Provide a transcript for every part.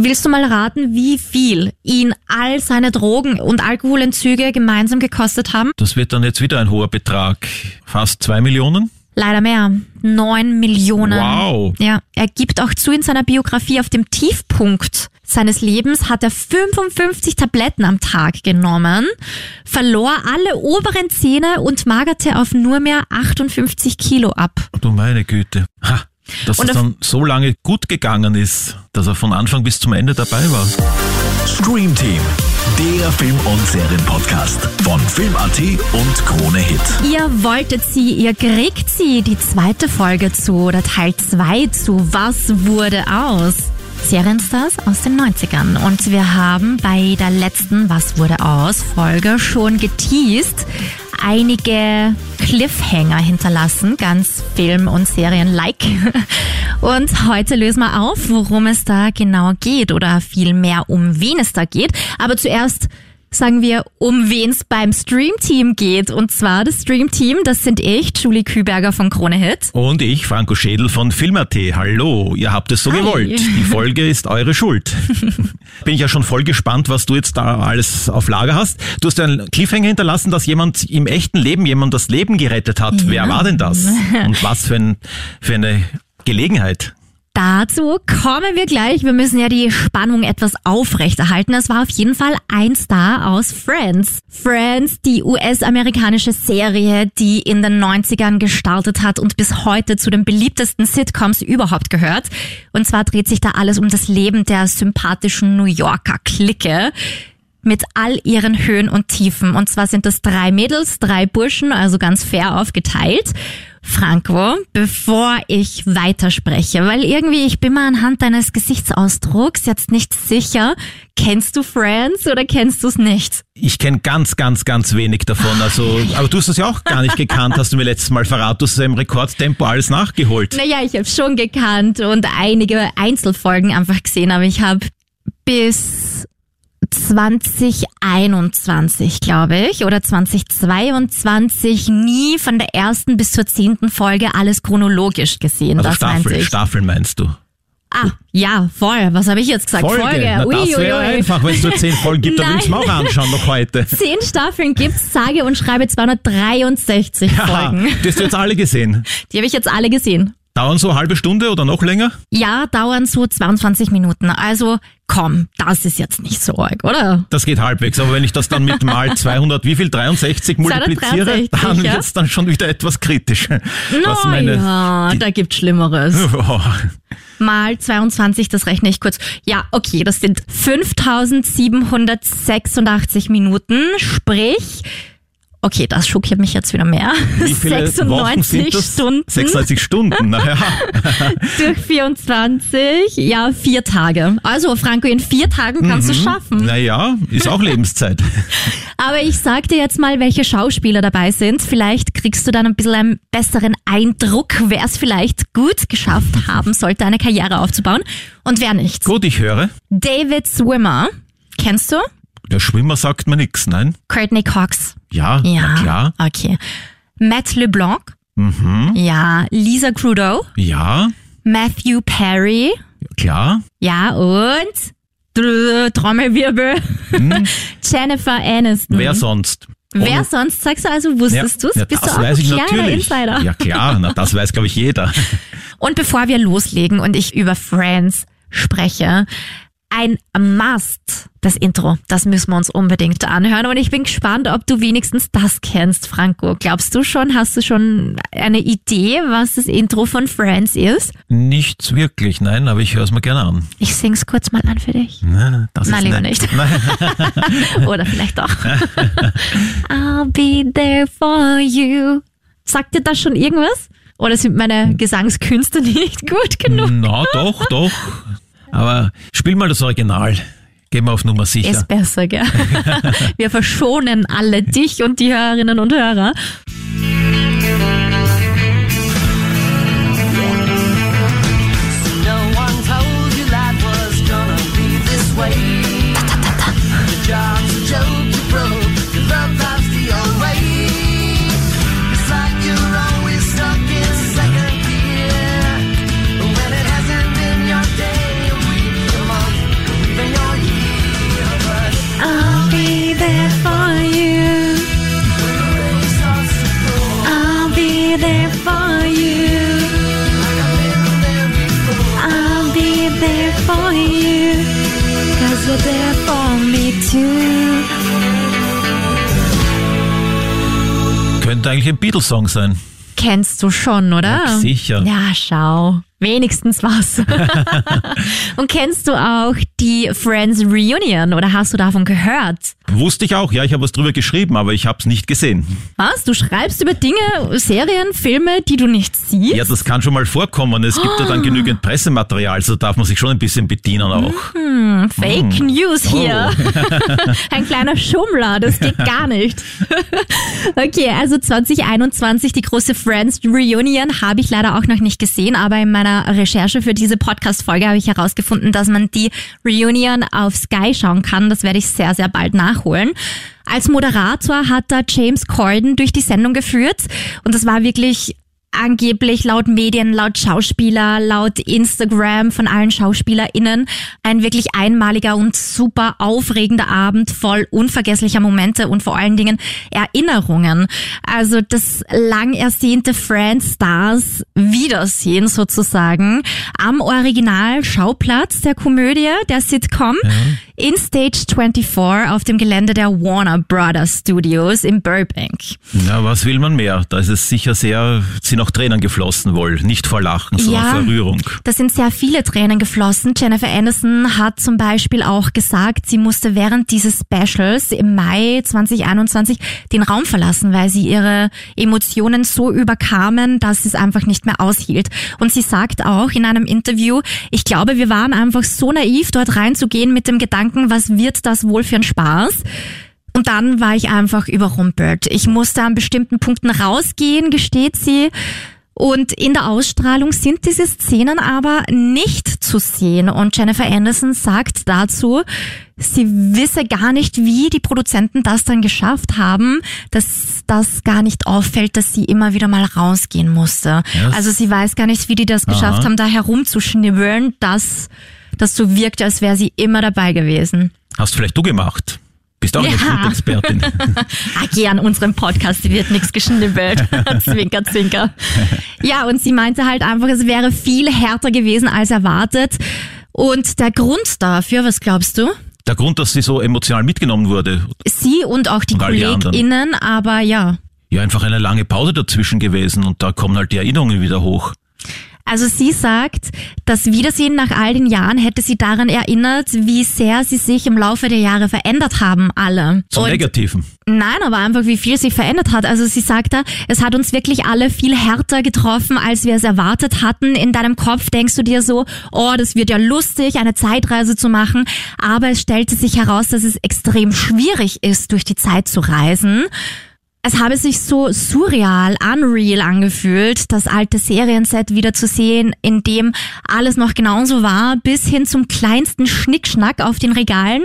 Willst du mal raten, wie viel ihn all seine Drogen- und Alkoholentzüge gemeinsam gekostet haben? Das wird dann jetzt wieder ein hoher Betrag. Fast zwei Millionen? Leider mehr. Neun Millionen. Wow. Ja, er gibt auch zu in seiner Biografie, auf dem Tiefpunkt seines Lebens hat er 55 Tabletten am Tag genommen, verlor alle oberen Zähne und magerte auf nur mehr 58 Kilo ab. Du meine Güte. Ha, dass Und es dann so lange gut gegangen ist, dass er von Anfang bis zum Ende dabei war. Stream Team, der Film- und Serienpodcast von Film.at und Krone Hit. Ihr wolltet sie, ihr kriegt sie, die zweite Folge zu oder Teil 2 zu Was wurde aus? Serienstars aus den 90ern. Und wir haben bei der letzten Was wurde aus Folge schon geteased, einige Cliffhanger hinterlassen, ganz Film- und Serien-like. Und heute lösen wir auf, worum es da genau geht oder vielmehr um wen es da geht. Aber zuerst sagen wir, um wen es beim Stream-Team geht. Und zwar das Stream-Team, das sind ich, Julie Küberger von Krone Hit. Und ich, Franco Schädel von Film.at. Hallo, ihr habt es so Hi. gewollt. Die Folge ist eure Schuld. Bin ich ja schon voll gespannt, was du jetzt da alles auf Lager hast. Du hast einen Cliffhanger hinterlassen, dass jemand im echten Leben jemand das Leben gerettet hat. Wer war denn das? Und was für, ein, für eine Gelegenheit? Dazu kommen wir gleich. Wir müssen ja die Spannung etwas aufrechterhalten. Es war auf jeden Fall ein Star aus Friends. Friends, die US-amerikanische Serie, die in den 90ern gestartet hat und bis heute zu den beliebtesten Sitcoms überhaupt gehört. Und zwar dreht sich da alles um das Leben der sympathischen New Yorker Clique mit all ihren Höhen und Tiefen. Und zwar sind das drei Mädels, drei Burschen, also ganz fair aufgeteilt. Franco, bevor ich weiterspreche, weil irgendwie ich bin mir anhand deines Gesichtsausdrucks jetzt nicht sicher, kennst du Friends oder kennst du es nicht? Ich kenne ganz, ganz, ganz wenig davon. Also, aber du hast es ja auch gar nicht gekannt, hast du mir letztes Mal verraten. Du hast ja im Rekordtempo alles nachgeholt. Naja, ich habe schon gekannt und einige Einzelfolgen einfach gesehen, aber ich habe bis 2021, glaube ich, oder 2022 nie von der ersten bis zur zehnten Folge alles chronologisch gesehen. Also das meinte Staffel, ich. Staffeln meinst du? Ah, ja, voll. Was habe ich jetzt gesagt? Folge. Na, Ui, das wäre einfach, wenn es nur zehn Folgen gibt, dann würde ich es mir auch anschauen noch heute. Zehn Staffeln gibt's, sage und schreibe 263 Haha, Folgen. die hast du jetzt alle gesehen. Die habe ich jetzt alle gesehen. Dauern so eine halbe Stunde oder noch länger? Ja, dauern so 22 Minuten. Also komm, das ist jetzt nicht so arg, oder? Das geht halbwegs, aber wenn ich das dann mit mal 200, wie viel, 63 multipliziere, 263, dann ja. wird's dann schon wieder etwas kritisch. Na meine- ja, da gibt's Schlimmeres. Oh, Mal 22, das rechne ich kurz. Ja, okay, das sind 5786 Minuten, sprich, okay, das schockiert mich jetzt wieder mehr. wie viele Wochen 96 sind das? Stunden 36 Stunden, naja. durch 24, ja, vier Tage. Also, Franco, in vier Tagen kannst du es schaffen. Naja, ist auch Lebenszeit. Aber ich sag dir jetzt mal, welche Schauspieler dabei sind. Vielleicht kriegst du dann ein bisschen einen besseren Eindruck, wer es vielleicht gut geschafft haben sollte, eine Karriere aufzubauen und wer nicht. Gut, ich höre. David Swimmer, kennst du? Der Schwimmer sagt mir nix, nein? Courtney Cox. Ja, Ja. klar. Okay. Matt LeBlanc. Mhm. Ja. Lisa Crudo. Ja, Matthew Perry. klar. Ja, und Trommelwirbel. Jennifer Aniston. Wer sonst? Wer Ohne- sonst? Sagst du also, wusstest du's? Ja, Bist das du auch weiß ein ich kleiner natürlich. Insider? Ja klar, na, das weiß glaube ich jeder. Und bevor wir loslegen und ich über Friends spreche, ein Must, das Intro. Das müssen wir uns unbedingt anhören. Und ich bin gespannt, ob du wenigstens das kennst, Franco. Glaubst du schon, hast du schon eine Idee, was das Intro von Friends ist? Nichts wirklich, nein, aber ich höre es mir gerne an. Ich sing's kurz mal an für dich. Na, das Nein, ist lieber nicht. Oder vielleicht doch. I'll be there for you. Sagt dir das schon irgendwas? Oder sind meine Gesangskünste nicht gut genug? Na, doch, doch. Aber spiel mal das Original. Gehen wir auf Nummer sicher. Ist besser, gell? Wir verschonen alle dich und die Hörerinnen und Hörer. You're there for me too. Könnte eigentlich ein Beatles-Song sein. Kennst du schon, oder? Ja, sicher. Ja, schau. Wenigstens was. Und kennst du auch die Friends Reunion oder hast du davon gehört? Wusste ich auch, ja, ich habe was drüber geschrieben, aber ich habe es nicht gesehen. Was? Du schreibst über Dinge, Serien, Filme, die du nicht siehst? Ja, das kann schon mal vorkommen. Es gibt ja dann genügend Pressematerial, so darf man sich schon ein bisschen bedienen auch. Fake News hier. Ein kleiner Schummler, das geht gar nicht. okay, also 2021, die große Friends Reunion habe ich leider auch noch nicht gesehen, aber in meiner Recherche für diese Podcast-Folge habe ich herausgefunden, dass man die Reunion auf Sky schauen kann. Das werde ich sehr, sehr bald nachholen. Als Moderator hat da James Corden durch die Sendung geführt und das war wirklich angeblich laut Medien, laut Schauspieler, laut Instagram von allen SchauspielerInnen ein wirklich einmaliger und super aufregender Abend voll unvergesslicher Momente und vor allen Dingen Erinnerungen. Also das lang ersehnte Friends Stars Wiedersehen sozusagen am Original-Schauplatz der Komödie, der Sitcom, in Stage 24 auf dem Gelände der Warner Brothers Studios in Burbank. Na, was will man mehr? Da ist es sicher sehr, sind auch Tränen geflossen wohl. Nicht vor Lachen, sondern Ja. vor Rührung. Da sind sehr viele Tränen geflossen. Jennifer Aniston hat zum Beispiel auch gesagt, sie musste während dieses Specials im Mai 2021 den Raum verlassen, weil sie ihre Emotionen so überkamen, dass sie es einfach nicht mehr aushielt. Und sie sagt auch in einem Interview, ich glaube, wir waren einfach so naiv, dort reinzugehen mit dem Gedanken, was wird das wohl für ein Spaß? Und dann war ich einfach überrumpelt. Ich musste an bestimmten Punkten rausgehen, gesteht sie. Und in der Ausstrahlung sind diese Szenen aber nicht zu sehen. Und Jennifer Anderson sagt dazu, sie wisse gar nicht, wie die Produzenten das dann geschafft haben, dass das gar nicht auffällt, dass sie immer wieder mal rausgehen musste. Ja, Also sie weiß gar nicht, wie die das geschafft Aha. haben, da herumzuschnibbeln, dass das so wirkt, als wäre sie immer dabei gewesen. Hast vielleicht du gemacht. Bist auch eine Ja. Food-Expertin. Ah, geh an unserem Podcast, wird nichts geschnibbelt. zwinker, zwinker. Ja, und sie meinte halt einfach, es wäre viel härter gewesen als erwartet. Und der Grund dafür, was glaubst du? Der Grund, dass sie so emotional mitgenommen wurde, Sie und auch die Und. KollegInnen, aber ja. ja einfach eine lange Pause dazwischen gewesen und da kommen halt die Erinnerungen wieder hoch. Also sie sagt, das Wiedersehen nach all den Jahren hätte sie daran erinnert, wie sehr sie sich im Laufe der Jahre verändert haben, alle. Zum Und Negativen. Nein, aber einfach wie viel sich verändert hat. Also sie sagt da, es hat uns wirklich alle viel härter getroffen, als wir es erwartet hatten. In deinem Kopf denkst du dir so, oh, das wird ja lustig, eine Zeitreise zu machen. Aber es stellte sich heraus, dass es extrem schwierig ist, durch die Zeit zu reisen. Es habe sich so surreal, unreal angefühlt, das alte Serienset wieder zu sehen, in dem alles noch genauso war, bis hin zum kleinsten Schnickschnack auf den Regalen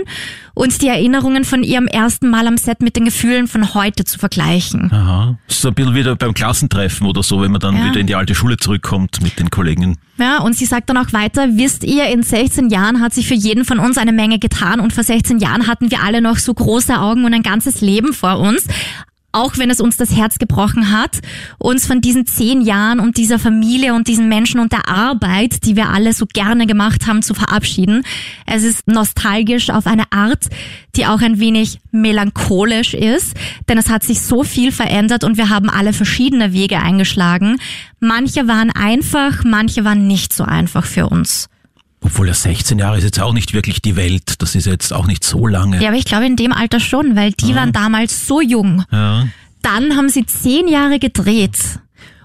und die Erinnerungen von ihrem ersten Mal am Set mit den Gefühlen von heute zu vergleichen. Aha. So ein bisschen wieder beim Klassentreffen oder so, wenn man dann Ja. wieder in die alte Schule zurückkommt mit den Kollegen. Ja, und sie sagt dann auch weiter, wisst ihr, in 16 Jahren hat sich für jeden von uns eine Menge getan und vor 16 Jahren hatten wir alle noch so große Augen und ein ganzes Leben vor uns. Auch wenn es uns das Herz gebrochen hat, uns von diesen zehn Jahren und dieser Familie und diesen Menschen und der Arbeit, die wir alle so gerne gemacht haben, zu verabschieden. Es ist nostalgisch auf eine Art, die auch ein wenig melancholisch ist, denn es hat sich so viel verändert und wir haben alle verschiedene Wege eingeschlagen. Manche waren einfach, manche waren nicht so einfach für uns. Obwohl ja 16 Jahre ist jetzt auch nicht wirklich die Welt. Das ist jetzt auch nicht so lange. Ja, aber ich glaube in dem Alter schon, weil die waren damals so jung. Ja. Dann haben sie zehn Jahre gedreht.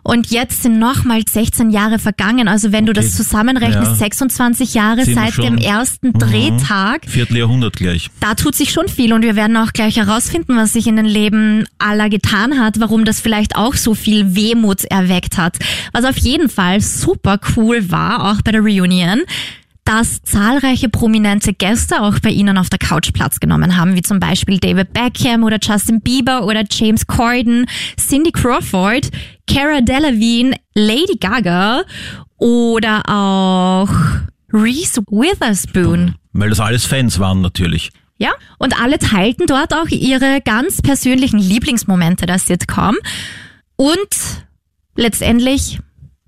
Und jetzt sind nochmal 16 Jahre vergangen. Also wenn du das zusammenrechnest, Ja. 26 Jahre Sind seit dem ersten Drehtag. Vierteljahrhundert gleich. Da tut sich schon viel und wir werden auch gleich herausfinden, was sich in den Leben aller getan hat, warum das vielleicht auch so viel Wehmut erweckt hat. Was auf jeden Fall super cool war, auch bei der Reunion, dass zahlreiche prominente Gäste auch bei ihnen auf der Couch Platz genommen haben, wie zum Beispiel David Beckham oder Justin Bieber oder James Corden, Cindy Crawford, Cara Delevingne, Lady Gaga oder auch Reese Witherspoon. Weil das alles Fans waren natürlich. Ja, und alle teilten dort auch ihre ganz persönlichen Lieblingsmomente der Sitcom. Und letztendlich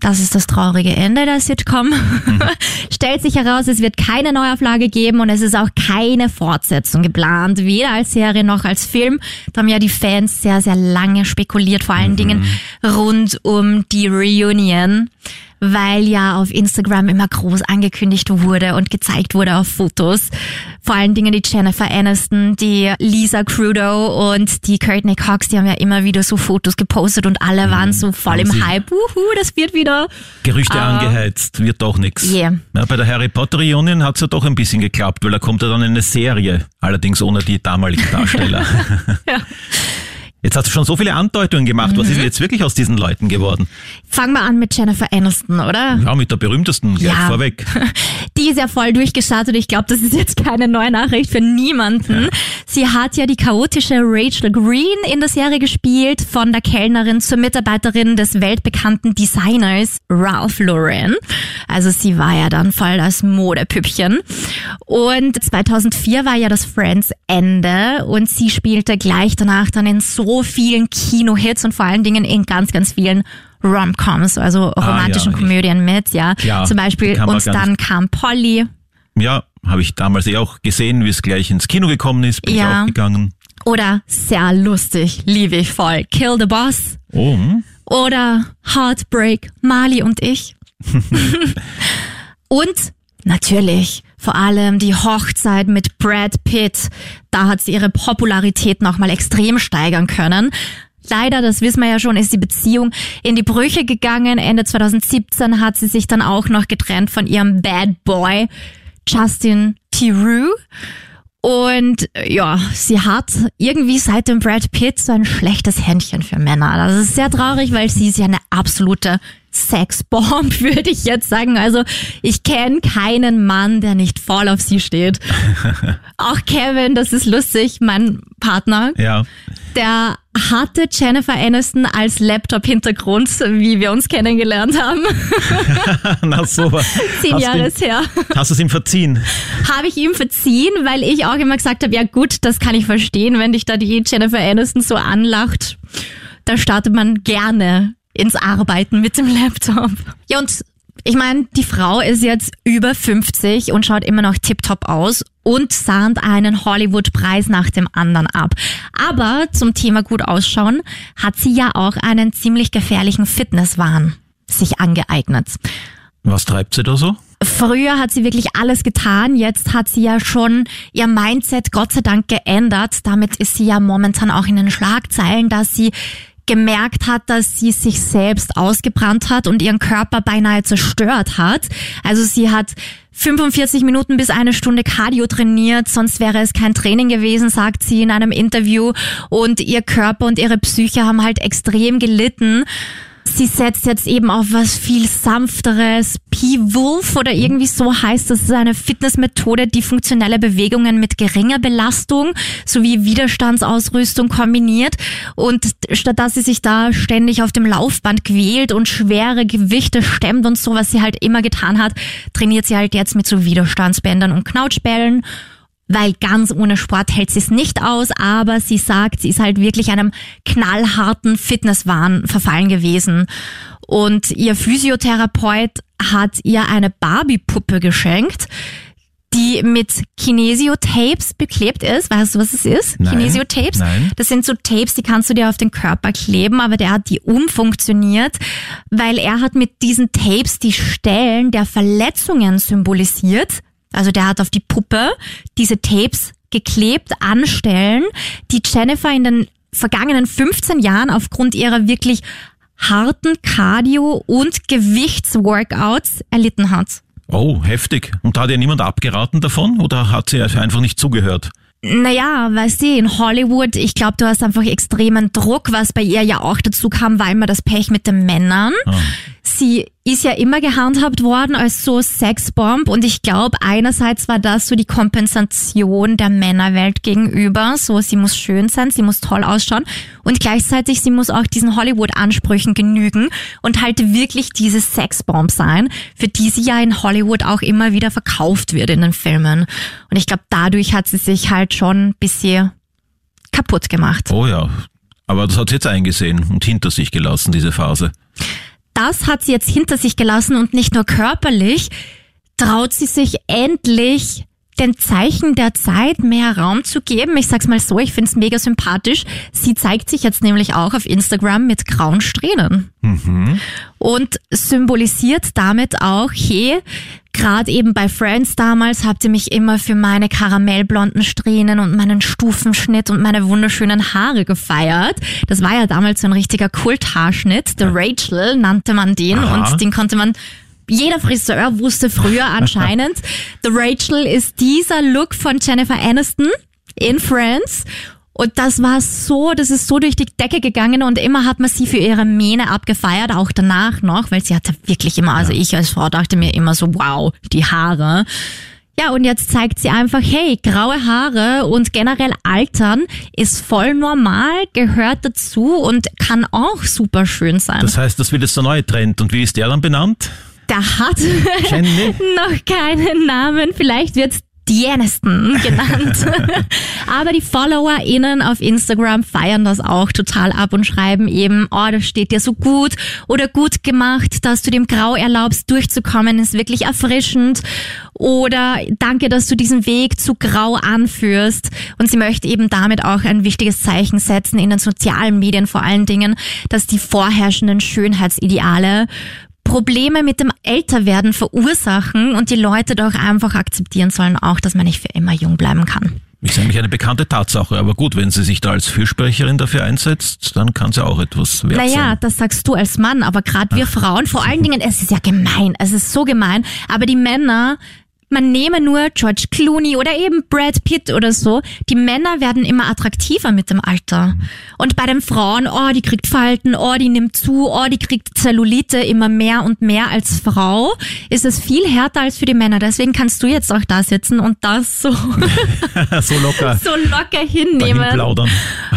Das ist das traurige Ende der Sitcom. Stellt sich heraus, es wird keine Neuauflage geben und es ist auch keine Fortsetzung geplant, weder als Serie noch als Film. Da haben ja die Fans sehr, sehr lange spekuliert, vor allen Dingen rund um die Reunion, weil ja auf Instagram immer groß angekündigt wurde und gezeigt wurde auf Fotos. Vor allen Dingen die Jennifer Aniston, die Lisa Crudo und die Courtney Cox, die haben ja immer wieder so Fotos gepostet und alle waren so voll im Hype. Uhu, das wird wieder Gerüchte angeheizt, wird doch nichts. Yeah. Ja, bei der Harry Potter Reunion hat's ja doch ein bisschen geklappt, weil da kommt ja dann eine Serie, allerdings ohne die damaligen Darsteller. Jetzt hast du schon so viele Andeutungen gemacht. Was ist Mhm. jetzt wirklich aus diesen Leuten geworden? Fangen wir an mit Jennifer Aniston, oder? Ja, mit der berühmtesten gleich Ja. vorweg. Die ist ja voll durchgestartet. Ich glaube, das ist jetzt keine neue Nachricht für niemanden. Sie hat ja die chaotische Rachel Green in der Serie gespielt, von der Kellnerin zur Mitarbeiterin des weltbekannten Designers Ralph Lauren. Also sie war ja dann voll das Modepüppchen. Und 2004 war ja das Friends Ende und sie spielte gleich danach dann in so vielen Kinohits und vor allen Dingen in ganz, ganz vielen Rom-Coms, also romantischen ja, ich- Komödien mit, ja. Klar, Zum Beispiel und dann kam Polly Ja, habe ich damals eh auch gesehen, wie es gleich ins Kino gekommen ist, bin Ja. ich auch gegangen. oder sehr lustig, liebe ich voll, Kill the Boss Oh, hm. oder Heartbreak, Marley und ich. und natürlich vor allem die Hochzeit mit Brad Pitt. Da hat sie ihre Popularität nochmal extrem steigern können. Leider, das wissen wir ja schon, ist die Beziehung in die Brüche gegangen. Ende 2017 hat sie sich dann auch noch getrennt von ihrem Bad Boy Justin Theroux. Und äh, ja, sie hat irgendwie seit dem Brad Pitt so ein schlechtes Händchen für Männer. Das ist sehr traurig, weil sie ist ja eine absolute Sexbomb, würde ich jetzt sagen. Also ich kenne keinen Mann, der nicht voll auf sie steht. Auch Kevin, das ist lustig, mein Partner, ja. der hatte Jennifer Aniston als Laptop-Hintergrund, wie wir uns kennengelernt haben. Na sowas. Zehn hast Jahre ist her. Hast du es ihm verziehen? habe ich ihm verziehen, weil ich auch immer gesagt habe, ja gut, das kann ich verstehen, wenn dich da die Jennifer Aniston so anlacht. Da startet man gerne ins Arbeiten mit dem Laptop. Ja, und ich meine, die Frau ist jetzt über 50 und schaut immer noch tiptop aus und sahnt einen Hollywood-Preis nach dem anderen ab. Aber zum Thema gut ausschauen hat sie ja auch einen ziemlich gefährlichen Fitnesswahn sich angeeignet. Was treibt sie da so? Früher hat sie wirklich alles getan, jetzt hat sie ja schon ihr Mindset Gott sei Dank geändert. Damit ist sie ja momentan auch in den Schlagzeilen, dass sie gemerkt hat, dass sie sich selbst ausgebrannt hat und ihren Körper beinahe zerstört hat. Also sie hat 45 Minuten bis eine Stunde Cardio trainiert, sonst wäre es kein Training gewesen, sagt sie in einem Interview. Und ihr Körper und ihre Psyche haben halt extrem gelitten. Sie setzt jetzt eben auf was viel sanfteres, P-Wolf oder irgendwie so heißt das. Ist eine Fitnessmethode, die funktionelle Bewegungen mit geringer Belastung sowie Widerstandsausrüstung kombiniert. Und statt dass sie sich da ständig auf dem Laufband quält und schwere Gewichte stemmt und so, was sie halt immer getan hat, trainiert sie halt jetzt mit so Widerstandsbändern und Knautschbällen weil ganz ohne Sport hält sie es nicht aus, aber sie sagt, sie ist halt wirklich einem knallharten Fitnesswahn verfallen gewesen. Und ihr Physiotherapeut hat ihr eine Barbie-Puppe geschenkt, die mit Kinesiotapes beklebt ist. Weißt du, was es ist? Nein. Kinesiotapes? Nein. Das sind so Tapes, die kannst du dir auf den Körper kleben, aber der hat die umfunktioniert, weil er hat mit diesen Tapes die Stellen der Verletzungen symbolisiert. Also der hat auf die Puppe diese Tapes geklebt an Stellen, die Jennifer in den vergangenen 15 Jahren aufgrund ihrer wirklich harten Cardio- und Gewichtsworkouts erlitten hat. Oh, heftig. Und da hat ihr niemand abgeraten davon oder hat sie einfach nicht zugehört? Naja, weißt du, in Hollywood, ich glaube, du hast einfach extremen Druck, was bei ihr ja auch dazu kam, war immer das Pech mit den Männern. Sie ist ja immer gehandhabt worden als so Sexbomb und ich glaube, einerseits war das so die Kompensation der Männerwelt gegenüber, so sie muss schön sein, sie muss toll ausschauen und gleichzeitig sie muss auch diesen Hollywood-Ansprüchen genügen und halt wirklich diese Sexbomb sein, für die sie ja in Hollywood auch immer wieder verkauft wird in den Filmen. Und ich glaube, dadurch hat sie sich halt schon ein bisschen kaputt gemacht. Oh ja. Aber das hat sie jetzt eingesehen und hinter sich gelassen, diese Phase. Das hat sie jetzt hinter sich gelassen und nicht nur körperlich, traut sie sich endlich den Zeichen der Zeit mehr Raum zu geben. Ich sag's mal so, ich find's mega sympathisch. Sie zeigt sich jetzt nämlich auch auf Instagram mit grauen Strähnen. Und symbolisiert damit auch, hey, gerade eben bei Friends damals habt ihr mich immer für meine karamellblonden Strähnen und meinen Stufenschnitt und meine wunderschönen Haare gefeiert. Das war ja damals so ein richtiger Kulthaarschnitt. The Rachel nannte man den Aha. und den konnte man jeder Friseur wusste früher anscheinend, The Rachel ist dieser Look von Jennifer Aniston in Friends. Und das war so, das ist so durch die Decke gegangen und immer hat man sie für ihre Mähne abgefeiert, auch danach noch, weil sie hatte wirklich immer, also ich als Frau dachte mir immer so, wow, die Haare. Ja, und jetzt zeigt sie einfach, hey, graue Haare und generell Altern ist voll normal, gehört dazu und kann auch super schön sein. Das heißt, das wird jetzt der neue Trend. Und wie ist der dann benannt? Der hat noch keinen Namen. Vielleicht wird's die Aniston genannt. Aber die FollowerInnen auf Instagram feiern das auch total ab und schreiben eben, oh, das steht dir so gut oder gut gemacht, dass du dem Grau erlaubst, durchzukommen, ist wirklich erfrischend. Oder danke, dass du diesen Weg zu Grau anführst. Und sie möchte eben damit auch ein wichtiges Zeichen setzen in den sozialen Medien vor allen Dingen, dass die vorherrschenden Schönheitsideale Probleme mit dem Älterwerden verursachen und die Leute doch einfach akzeptieren sollen auch, dass man nicht für immer jung bleiben kann. Ist eigentlich eine bekannte Tatsache. Aber gut, wenn sie sich da als Fürsprecherin dafür einsetzt, dann kann sie auch etwas wert Naja, sein. das sagst du als Mann, aber gerade wir Frauen, vor allen Dingen, es ist ja gemein, es ist so gemein, aber die Männer, man nehme nur George Clooney oder eben Brad Pitt oder so, die Männer werden immer attraktiver mit dem Alter. Und bei den Frauen, oh, die kriegt Falten, oh, die nimmt zu, oh, die kriegt Zellulite immer mehr und mehr als Frau, ist es viel härter als für die Männer. Deswegen kannst du jetzt auch da sitzen und das so, so locker so locker hinnehmen.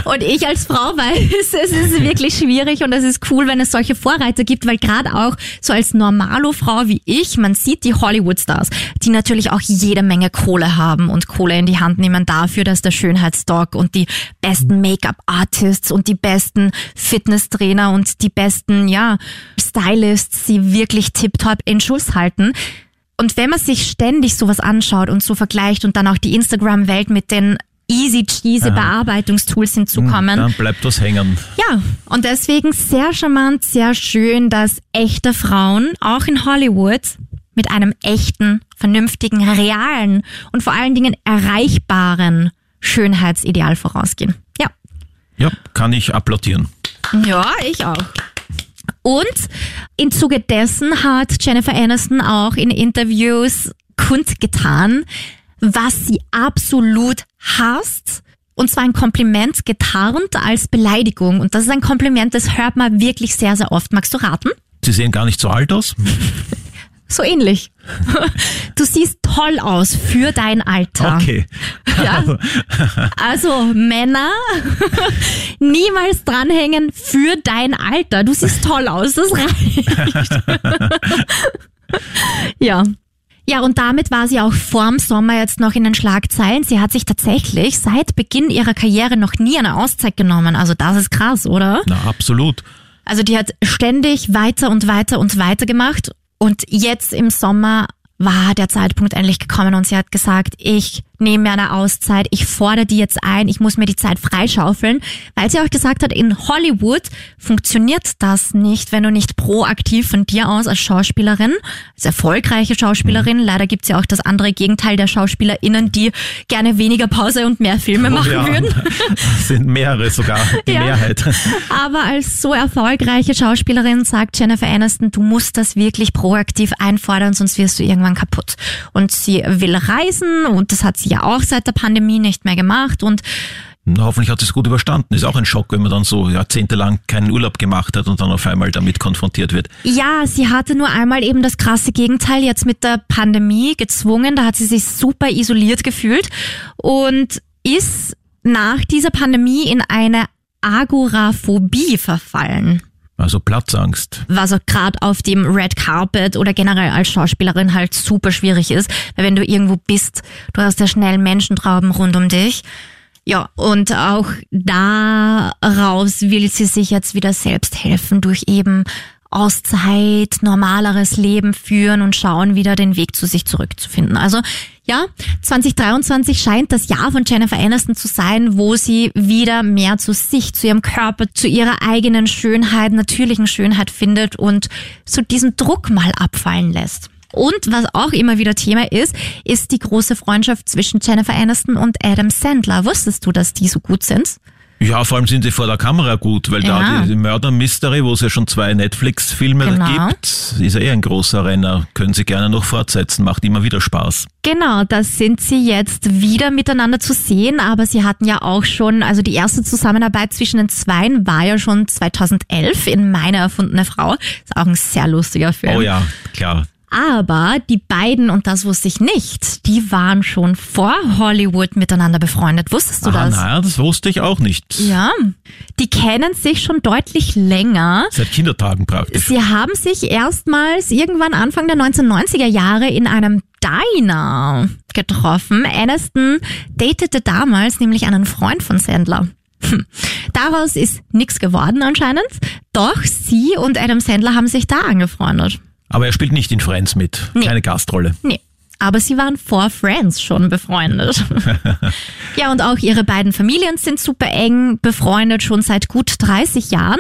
Und ich als Frau weiß, es ist wirklich schwierig und es ist cool, wenn es solche Vorreiter gibt, weil gerade auch so als Normalo-Frau wie ich, man sieht die Hollywood-Stars, die natürlich auch jede Menge Kohle haben und Kohle in die Hand nehmen dafür, dass der Schönheitsdoc und die besten Make-up-Artists und die besten Fitnesstrainer und die besten, ja, Stylists sie wirklich tiptop in Schuss halten. Und wenn man sich ständig sowas anschaut und so vergleicht und dann auch die Instagram-Welt mit den easy cheesy Bearbeitungstools hinzukommen. Dann bleibt was hängen. Ja, und deswegen sehr charmant, sehr schön, dass echte Frauen auch in Hollywood mit einem echten, vernünftigen, realen und vor allen Dingen erreichbaren Schönheitsideal vorausgehen. Ja. Ja, kann ich applaudieren. Ja, ich auch. Und im Zuge dessen hat Jennifer Aniston auch in Interviews kundgetan, was sie absolut hasst. Und zwar ein Kompliment getarnt als Beleidigung. Und das ist ein Kompliment, das hört man wirklich sehr, sehr oft. Magst du raten? Sie sehen gar nicht so alt aus. So ähnlich. Du siehst toll aus für dein Alter. Okay. Ja. Also Männer, niemals dranhängen für dein Alter. Du siehst toll aus, das reicht. ja. Ja, und damit war sie auch vorm Sommer jetzt noch in den Schlagzeilen. Sie hat sich tatsächlich seit Beginn ihrer Karriere noch nie eine Auszeit genommen. Also das ist krass, oder? Na, absolut. Also die hat ständig weiter und weiter und weiter gemacht. Und jetzt im Sommer war der Zeitpunkt endlich gekommen und sie hat gesagt, ich nehme mir eine Auszeit, ich fordere die jetzt ein, ich muss mir die Zeit freischaufeln, weil sie auch gesagt hat, in Hollywood funktioniert das nicht, wenn du nicht proaktiv von dir aus als Schauspielerin, als erfolgreiche Schauspielerin, leider gibt's ja auch das andere Gegenteil der SchauspielerInnen, die gerne weniger Pause und mehr Filme machen Oh ja. würden. Das sind mehrere sogar, die Ja. Mehrheit. Aber als so erfolgreiche Schauspielerin sagt Jennifer Aniston, du musst das wirklich proaktiv einfordern, sonst wirst du irgendwann kaputt. Und sie will reisen und das hat sie ja auch seit der Pandemie nicht mehr gemacht und hoffentlich hat sie es gut überstanden. Ist auch ein Schock, wenn man dann so jahrzehntelang keinen Urlaub gemacht hat und dann auf einmal damit konfrontiert wird. ja, sie hatte nur einmal eben das krasse Gegenteil jetzt mit der Pandemie gezwungen, da hat sie sich super isoliert gefühlt und ist nach dieser Pandemie in eine Agoraphobie verfallen. Also Platzangst. was auch gerade auf dem Red Carpet oder generell als Schauspielerin halt super schwierig ist, weil wenn du irgendwo bist, du hast ja schnell Menschentrauben rund um dich. Ja, und auch daraus will sie sich jetzt wieder selbst helfen durch eben Auszeit, normaleres Leben führen und schauen, wieder den Weg zu sich zurückzufinden. Also ja, 2023 scheint das Jahr von Jennifer Aniston zu sein, wo sie wieder mehr zu sich, zu ihrem Körper, zu ihrer eigenen Schönheit, natürlichen Schönheit findet und so diesen Druck mal abfallen lässt. Und was auch immer wieder Thema ist, ist die große Freundschaft zwischen Jennifer Aniston und Adam Sandler. Wusstest du, dass die so gut sind? Ja, vor allem sind sie vor der Kamera gut, weil Ja. da die Murder Mystery, wo es ja schon zwei Netflix-Filme Genau. gibt, ist ja eh ein großer Renner. Können sie gerne noch fortsetzen, macht immer wieder Spaß. Genau, da sind sie jetzt wieder miteinander zu sehen, aber sie hatten ja auch schon, also die erste Zusammenarbeit zwischen den Zweien war ja schon 2011 in Meine erfundene Frau. Ist auch ein sehr lustiger Film. Oh ja, klar. Aber die beiden, und das wusste ich nicht, die waren schon vor Hollywood miteinander befreundet. Wusstest du Ah, das? naja, das wusste ich auch nicht. Ja, die kennen sich schon deutlich länger. Seit Kindertagen praktisch. Sie haben sich erstmals irgendwann Anfang der 1990er Jahre in einem Diner getroffen. Aniston datete damals nämlich einen Freund von Sandler. Hm. Daraus ist nichts geworden anscheinend. Doch sie und Adam Sandler haben sich da angefreundet. Aber er spielt nicht in Friends mit. Nee. Keine Gastrolle. Nee. Aber sie waren vor Friends schon befreundet. ja, und auch ihre beiden Familien sind super eng befreundet, schon seit gut 30 Jahren.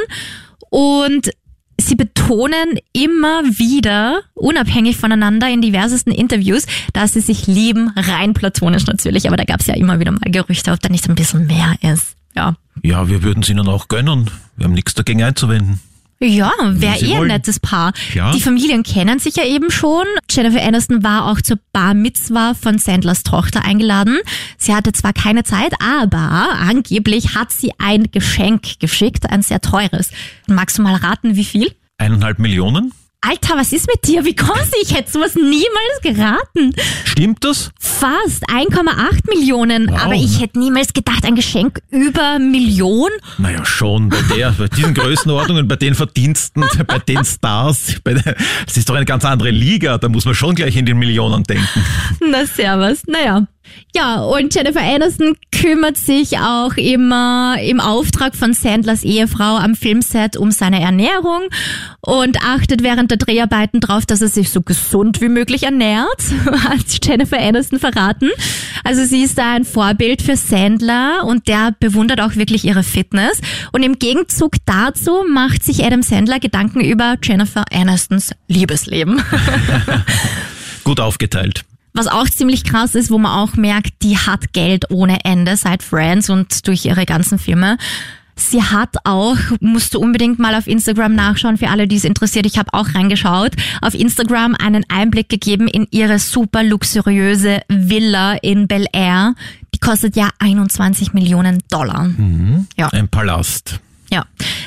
Und sie betonen immer wieder, unabhängig voneinander in diversesten Interviews, dass sie sich lieben, rein platonisch natürlich. Aber da gab es ja immer wieder mal Gerüchte, ob da nicht ein bisschen mehr ist. Ja. Ja, wir würden es ihnen auch gönnen. Wir haben nichts dagegen einzuwenden. Ja, wäre Sie eh ein nettes Paar. Ja. Die Familien kennen sich ja eben schon. Jennifer Aniston war auch zur Bar Mitzwa von Sandlers Tochter eingeladen. Sie hatte zwar keine Zeit, aber angeblich hat sie ein Geschenk geschickt, ein sehr teures. Magst du mal raten, wie viel? Eineinhalb Millionen? Alter, was ist mit dir? Wie kommst du? Ich hätte sowas niemals geraten. Stimmt das? Fast 1,8 Millionen. Wow. Aber ich hätte niemals gedacht, ein Geschenk über Million. Naja, schon. Bei der, bei diesen Größenordnungen, bei den Verdiensten, bei den Stars, bei der, das ist doch eine ganz andere Liga. Da muss man schon gleich in den Millionen denken. Na, servus. Naja. Ja, und Jennifer Aniston kümmert sich auch immer im Auftrag von Sandlers Ehefrau am Filmset um seine Ernährung und achtet während der Dreharbeiten darauf, dass er sich so gesund wie möglich ernährt, hat Jennifer Aniston verraten. Also sie ist da ein Vorbild für Sandler und der bewundert auch wirklich ihre Fitness. Und im Gegenzug dazu macht sich Adam Sandler Gedanken über Jennifer Anistons Liebesleben. Gut aufgeteilt. Was auch ziemlich krass ist, wo man auch merkt, die hat Geld ohne Ende seit Friends und durch ihre ganzen Filme. Sie hat auch, musst du unbedingt mal auf Instagram nachschauen, für alle, die es interessiert. Ich habe auch reingeschaut, auf Instagram einen Einblick gegeben in ihre super luxuriöse Villa in Bel Air. Die kostet ja 21 Millionen Dollar. Ja. Ein Palast. Ja.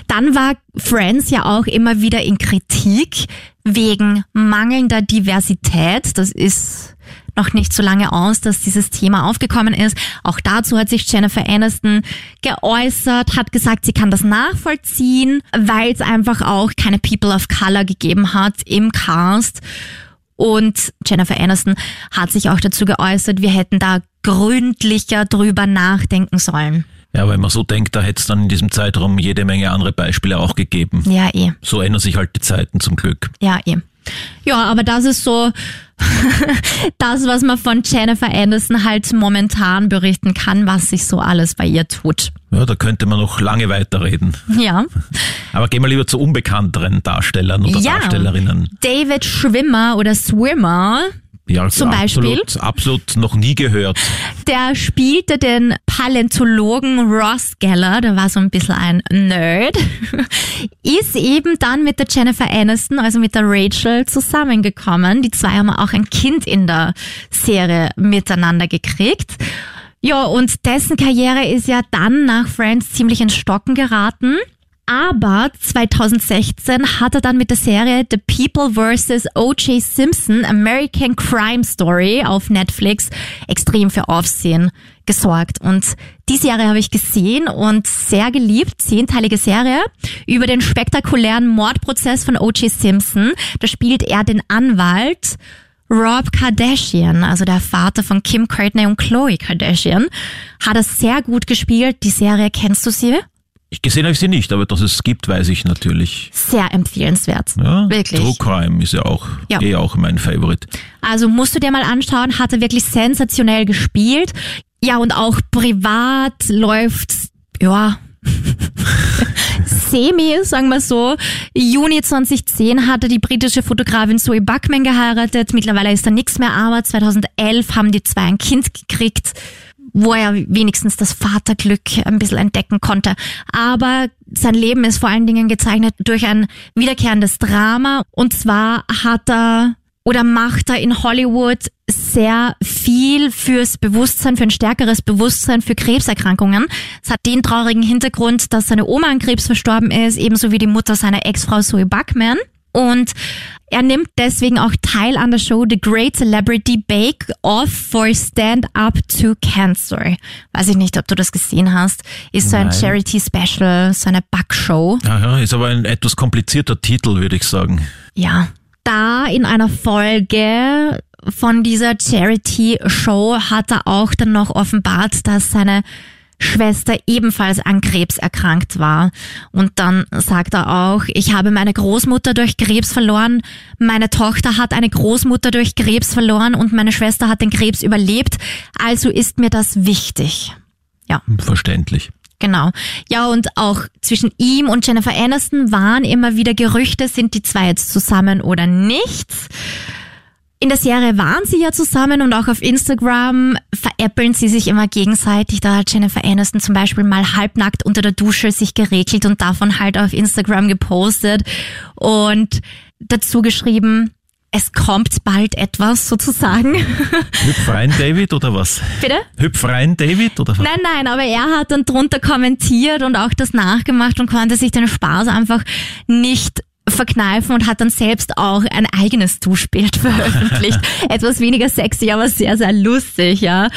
Dann war Friends ja auch immer wieder in Kritik wegen mangelnder Diversität. Das ist noch nicht so lange aus, dass dieses Thema aufgekommen ist. Auch dazu hat sich Jennifer Aniston geäußert, hat gesagt, sie kann das nachvollziehen, weil es einfach auch keine People of Color gegeben hat im Cast. Und Jennifer Aniston hat sich auch dazu geäußert, wir hätten da gründlicher drüber nachdenken sollen. Ja, wenn man so denkt, da hätte es dann in diesem Zeitraum jede Menge andere Beispiele auch gegeben. Ja, eh. So ändern sich halt die Zeiten zum Glück. Ja, eh. Ja, aber das ist so das, was man von Jennifer Aniston halt momentan berichten kann, was sich so alles bei ihr tut. Ja, da könnte man noch lange weiterreden. Ja. Aber gehen wir lieber zu unbekannteren Darstellern oder Ja. Darstellerinnen. David Schwimmer oder Swimmer, Ja, Zum absolut, Beispiel? absolut noch nie gehört. der spielte den Paläontologen Ross Geller, der war so ein bisschen ein Nerd, ist eben dann mit der Jennifer Aniston, also mit der Rachel, zusammengekommen. Die zwei haben auch ein Kind in der Serie miteinander gekriegt. Ja, und dessen Karriere ist ja dann nach Friends ziemlich ins Stocken geraten. Aber 2016 hat er dann mit der Serie The People vs. O.J. Simpson American Crime Story auf Netflix extrem für Aufsehen gesorgt. Und die Serie habe ich gesehen und sehr geliebt. Zehnteilige Serie über den spektakulären Mordprozess von O.J. Simpson. Da spielt er den Anwalt Rob Kardashian, also der Vater von Kim Courtney und Khloe Kardashian, hat er sehr gut gespielt. Die Serie, kennst du sie? Ich gesehen habe ich sie nicht, aber dass es gibt, weiß ich natürlich. Sehr empfehlenswert. Ja, Wirklich. True Crime ist ja auch Ja. eh auch mein Favorite. Also musst du dir mal anschauen, hat er wirklich sensationell gespielt. Ja, und auch privat läuft, ja, semi, sagen wir so. Juni 2010 hatte die britische Fotografin Zoe Buckman geheiratet. Mittlerweile ist da nichts mehr, aber 2011 haben die zwei ein Kind gekriegt, wo er wenigstens das Vaterglück ein bisschen entdecken konnte. Aber sein Leben ist vor allen Dingen gezeichnet durch ein wiederkehrendes Drama. Und zwar hat er oder macht er in Hollywood sehr viel fürs Bewusstsein, für ein stärkeres Bewusstsein für Krebserkrankungen. Es hat den traurigen Hintergrund, dass seine Oma an Krebs verstorben ist, ebenso wie die Mutter seiner Ex-Frau Zoe Buckman. Und er nimmt deswegen auch teil an der Show The Great Celebrity Bake Off for Stand Up to Cancer. Weiß ich nicht, ob du das gesehen hast. Ist so ein Nein. Charity Special, so eine Backshow. Aha, ist aber ein etwas komplizierter Titel, würde ich sagen. Ja. Da in einer Folge von dieser Charity-Show hat er auch dann noch offenbart, dass seine Schwester ebenfalls an Krebs erkrankt war. Und dann sagt er auch, ich habe meine Großmutter durch Krebs verloren, meine Tochter hat eine Großmutter durch Krebs verloren und meine Schwester hat den Krebs überlebt, also ist mir das wichtig. Ja. Verständlich. Genau. Ja, und auch zwischen ihm und Jennifer Aniston waren immer wieder Gerüchte, sind die zwei jetzt zusammen oder nicht. In der Serie waren sie ja zusammen und auch auf Instagram veräppeln sie sich immer gegenseitig. Da hat Jennifer Aniston zum Beispiel mal halbnackt unter der Dusche sich geregelt und davon halt auf Instagram gepostet und dazu geschrieben, es kommt bald etwas sozusagen. Hüpf rein, David, oder was? Bitte? Hüpf rein, David, oder was? Nein, nein, aber er hat dann drunter kommentiert und auch das nachgemacht und konnte sich den Spaß einfach nicht verkneifen und hat dann selbst auch ein eigenes Duschbild veröffentlicht. Etwas weniger sexy, aber sehr, sehr lustig, ja.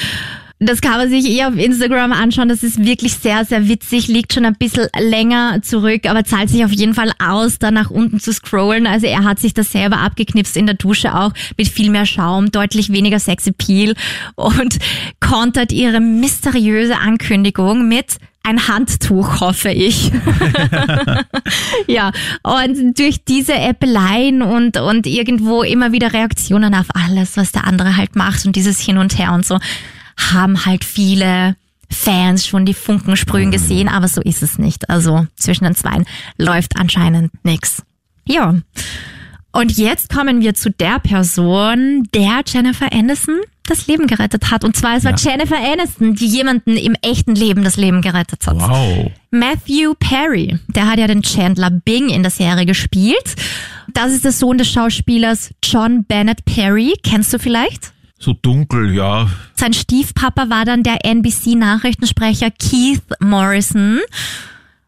Das kann man sich eh auf Instagram anschauen. Das ist wirklich sehr, sehr witzig, liegt schon ein bisschen länger zurück, aber zahlt sich auf jeden Fall aus, da nach unten zu scrollen. Also er hat sich das selber abgeknipst in der Dusche auch mit viel mehr Schaum, deutlich weniger Sexappeal und kontert ihre mysteriöse Ankündigung mit ein Handtuch, hoffe ich. ja, und durch diese Äppeleien und, und irgendwo immer wieder Reaktionen auf alles, was der andere halt macht und dieses Hin und Her und so, haben halt viele Fans schon die Funken sprühen gesehen, aber so ist es nicht. Also zwischen den Zweien läuft anscheinend nix. Ja. Und jetzt kommen wir zu der Person, der Jennifer Aniston das Leben gerettet hat. Und zwar es war Ja. Jennifer Aniston, die jemanden im echten Leben das Leben gerettet hat. Wow. Matthew Perry, der hat ja den Chandler Bing in der Serie gespielt. Das ist der Sohn des Schauspielers John Bennett Perry. Kennst du vielleicht? So dunkel, ja. Sein Stiefpapa war dann der NBC-Nachrichtensprecher Keith Morrison.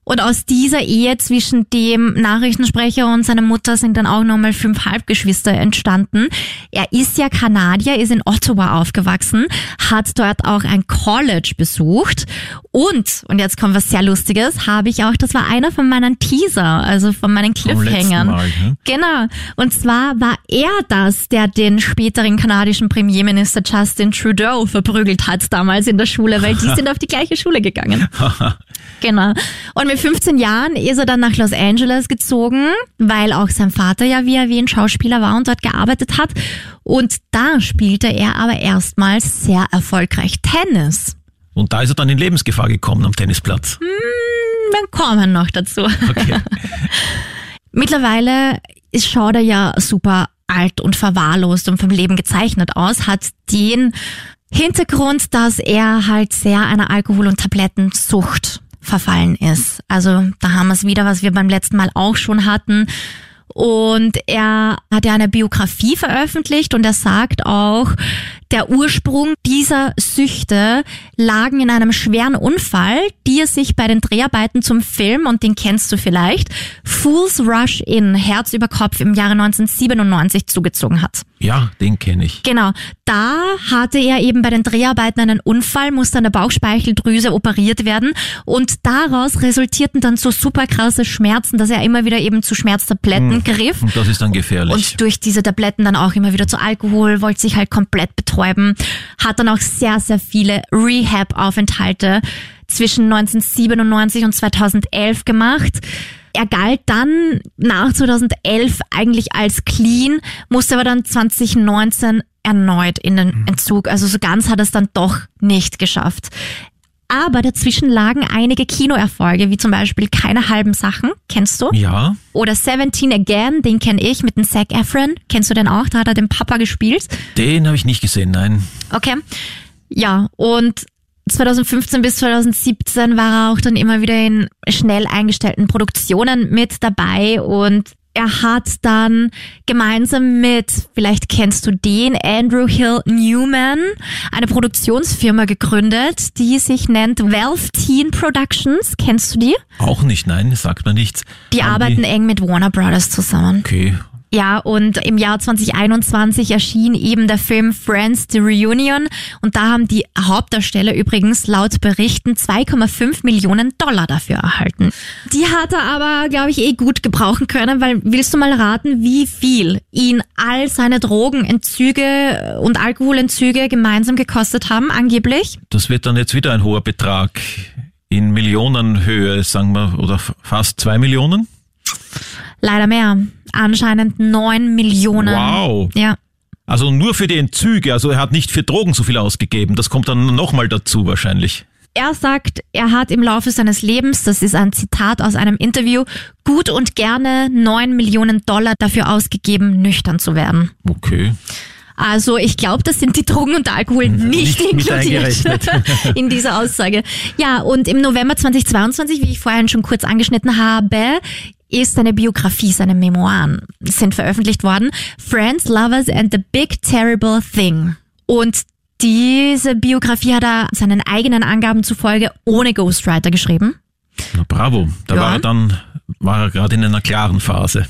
Und aus dieser Ehe zwischen dem Nachrichtensprecher und seiner Mutter sind dann auch nochmal fünf Halbgeschwister entstanden. Er ist ja Kanadier, ist in Ottawa aufgewachsen, hat dort auch ein College besucht und, und jetzt kommt was sehr Lustiges, habe ich auch, das war einer von meinen Teaser, also von meinen Cliffhangern. Mal. Ne? Genau. Und zwar war er das, der den späteren kanadischen Premierminister Justin Trudeau verprügelt hat damals in der Schule, weil die sind auf die gleiche Schule gegangen. Genau. Und mit 15 Jahren ist er dann nach Los Angeles gezogen, weil auch sein Vater ja, wie erwähnt, Schauspieler war und dort gearbeitet hat. Und da spielte er aber erstmals sehr erfolgreich Tennis. Und da ist er dann in Lebensgefahr gekommen am Tennisplatz. Wir kommen noch dazu. Okay. Mittlerweile ist, schaut er ja super alt und verwahrlost und vom Leben gezeichnet aus, hat den Hintergrund, dass er halt sehr einer Alkohol- und Tablettensucht verfallen ist. Also da haben wir es wieder, was wir beim letzten Mal auch schon hatten. Und er hat ja eine Biografie veröffentlicht und er sagt auch, der Ursprung dieser Süchte lagen in einem schweren Unfall, die er sich bei den Dreharbeiten zum Film, und den kennst du vielleicht, Fools Rush In, Herz über Kopf im Jahre 1997 zugezogen hat. Ja, den kenne ich. Genau, da hatte er eben bei den Dreharbeiten einen Unfall, musste an der Bauchspeicheldrüse operiert werden und daraus resultierten dann so super krasse Schmerzen, dass er immer wieder eben zu Schmerztabletten griff. Und das ist dann gefährlich. Und durch diese Tabletten dann auch immer wieder zu Alkohol, wollte sich halt komplett betäuben, hat dann auch sehr, sehr viele Rehab-Aufenthalte zwischen 1997 und 2011 gemacht. Er galt dann nach 2011 eigentlich als clean, musste aber dann 2019 erneut in den Entzug. Also so ganz hat er es dann doch nicht geschafft. Aber dazwischen lagen einige Kinoerfolge, wie zum Beispiel Keine halben Sachen, kennst du? ja, Oder 17 Again, den kenne ich mit dem Zac Efron. Kennst du den auch? Da hat er den Papa gespielt. den habe ich nicht gesehen, nein. Okay. Ja, und 2015 bis 2017 war er auch dann immer wieder in schnell eingestellten Produktionen mit dabei und er hat dann gemeinsam mit, vielleicht kennst du den, Andrew Hill Newman, eine Produktionsfirma gegründet, die sich nennt Valve Teen Productions. Kennst du die? Auch nicht, nein, sagt mir nichts. Die Haben arbeiten eng mit Warner Brothers zusammen. Okay. Ja, und im Jahr 2021 erschien eben der Film Friends The Reunion und da haben die Hauptdarsteller übrigens laut Berichten 2,5 Millionen Dollar dafür erhalten. Die hat er aber, glaube ich, eh gut gebrauchen können, weil willst du mal raten, wie viel ihn all seine Drogenentzüge und Alkoholentzüge gemeinsam gekostet haben, angeblich? Das wird dann jetzt wieder ein hoher Betrag in Millionenhöhe, sagen wir, oder fast zwei Millionen. Leider mehr. Anscheinend 9 Millionen. Wow. Ja. Also nur für die Entzüge, also er hat nicht für Drogen so viel ausgegeben. Das kommt dann nochmal dazu wahrscheinlich. Er sagt, er hat im Laufe seines Lebens, das ist ein Zitat aus einem Interview, gut und gerne 9 Millionen Dollar dafür ausgegeben, nüchtern zu werden. Okay. Also ich glaube, das sind die Drogen und der Alkohol nicht, Nicht mit inkludiert in dieser Aussage. Ja, und im November 2022, wie ich vorhin schon kurz angeschnitten habe, ist seine Biografie, seine Memoiren sind veröffentlicht worden. Friends, Lovers and the Big Terrible Thing. Und diese Biografie hat er seinen eigenen Angaben zufolge ohne Ghostwriter geschrieben. Na bravo. Da Ja. war er dann, war er gerade in einer klaren Phase.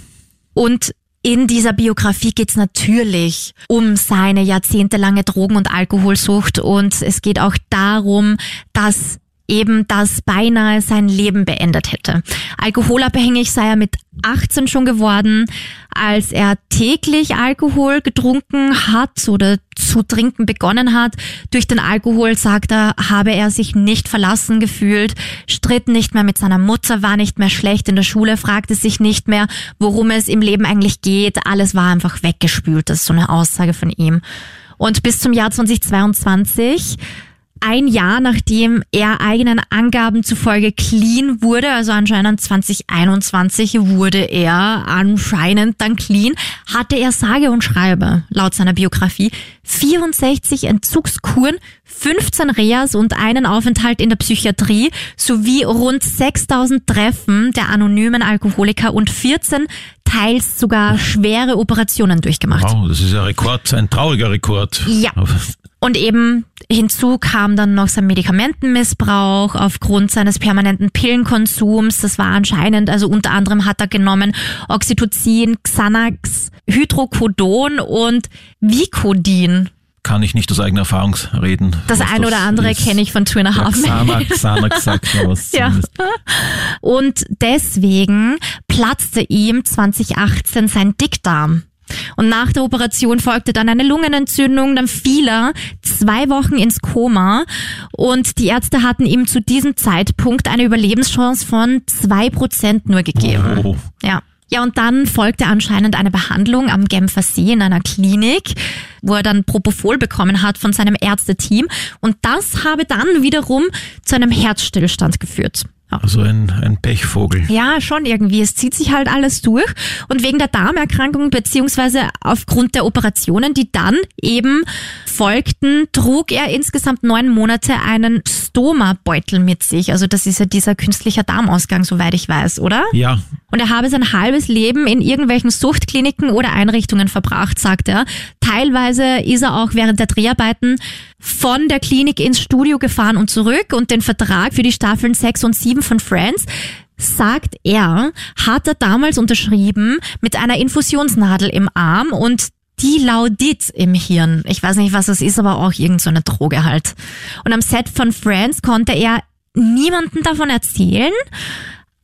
Und in dieser Biografie geht's natürlich um seine jahrzehntelange Drogen- und Alkoholsucht und es geht auch darum, dass eben das beinahe sein Leben beendet hätte. Alkoholabhängig sei er mit 18 schon geworden, als er täglich Alkohol getrunken hat oder zu trinken begonnen hat. Durch den Alkohol, sagt er, habe er sich nicht verlassen gefühlt, stritt nicht mehr mit seiner Mutter, war nicht mehr schlecht in der Schule, fragte sich nicht mehr, worum es im Leben eigentlich geht. Alles war einfach weggespült. Das ist so eine Aussage von ihm. Und bis zum Jahr 2022 ein Jahr nachdem er eigenen Angaben zufolge clean wurde, also anscheinend 2021 wurde er anscheinend dann clean, hatte er sage und schreibe, laut seiner Biografie, 64 Entzugskuren, 15 Reas und einen Aufenthalt in der Psychiatrie sowie rund 6000 Treffen der anonymen Alkoholiker und 14 teils sogar schwere Operationen durchgemacht. Wow, das ist ein Rekord, ein trauriger Rekord. Ja. Und eben hinzu kam dann noch sein Medikamentenmissbrauch aufgrund seines permanenten Pillenkonsums. Das war anscheinend, also unter anderem hat er genommen Oxytocin, Xanax, Hydrocodon und Vicodin. Kann ich nicht aus eigener Erfahrung reden. Das was ein oder andere kenne ich von Two and a Ja, Half Men. Xanax, Xanax sagt mir was. Ja. zumindest. Und deswegen platzte ihm 2018 sein Dickdarm. Und nach der Operation folgte dann eine Lungenentzündung, dann fiel er zwei Wochen ins Koma und die Ärzte hatten ihm zu diesem Zeitpunkt eine Überlebenschance von zwei Prozent nur gegeben. Oh. Ja. Ja, und dann folgte anscheinend eine Behandlung am Genfer See in einer Klinik, wo er dann Propofol bekommen hat von seinem Ärzteteam. Und das habe dann wiederum zu einem Herzstillstand geführt. Also ein, ein Pechvogel. Ja, schon irgendwie. Es zieht sich halt alles durch. Und wegen der Darmerkrankung beziehungsweise aufgrund der Operationen, die dann eben folgten, trug er insgesamt neun Monate einen Stoma-Beutel mit sich. Also das ist ja dieser künstliche Darmausgang, soweit ich weiß, oder? Ja, Und er habe sein halbes Leben in irgendwelchen Suchtkliniken oder Einrichtungen verbracht, sagt er. Teilweise ist er auch während der Dreharbeiten von der Klinik ins Studio gefahren und zurück und den Vertrag für die Staffeln 6 und 7 von Friends sagt er, hat er damals unterschrieben mit einer Infusionsnadel im Arm und Dilaudid im Hirn. Ich weiß nicht, was das ist, aber auch irgend so Droge halt. Und am Set von Friends konnte er niemandem davon erzählen,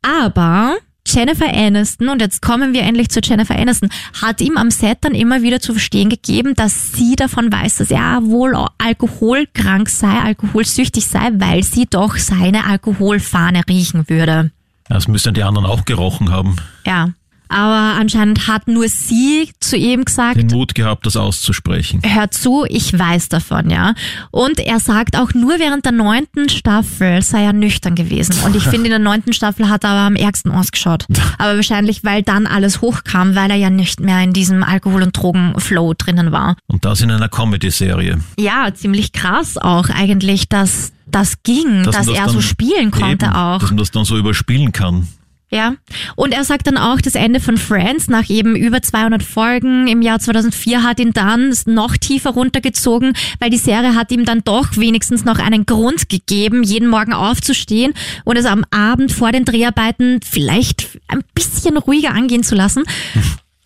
aber Jennifer Aniston, und jetzt kommen wir endlich zu Jennifer Aniston, hat ihm am Set dann immer wieder zu verstehen gegeben, dass sie davon weiß, dass er wohl alkoholkrank sei, alkoholsüchtig sei, weil sie doch seine Alkoholfahne riechen würde. Das müssen die anderen auch gerochen haben. Ja. Aber anscheinend hat nur sie zu ihm gesagt, Den Mut gehabt, das auszusprechen. hör zu, ich weiß davon, ja. Und er sagt auch nur während der neunten Staffel sei er nüchtern gewesen. Und ich finde, in der neunten Staffel hat er aber am ärgsten ausgeschaut. Aber wahrscheinlich, weil dann alles hochkam, weil er ja nicht mehr in diesem Alkohol- und Drogenflow drinnen war. Und das in einer Comedy-Serie. Ja, ziemlich krass auch eigentlich, dass das ging, dass, man das er so spielen konnte Eben, auch. Dass man das dann so überspielen kann. Ja, und er sagt dann auch, das Ende von Friends nach eben über 200 Folgen im Jahr 2004 hat ihn dann noch tiefer runtergezogen, weil die Serie hat ihm dann doch wenigstens noch einen Grund gegeben, jeden Morgen aufzustehen und es am Abend vor den Dreharbeiten vielleicht ein bisschen ruhiger angehen zu lassen.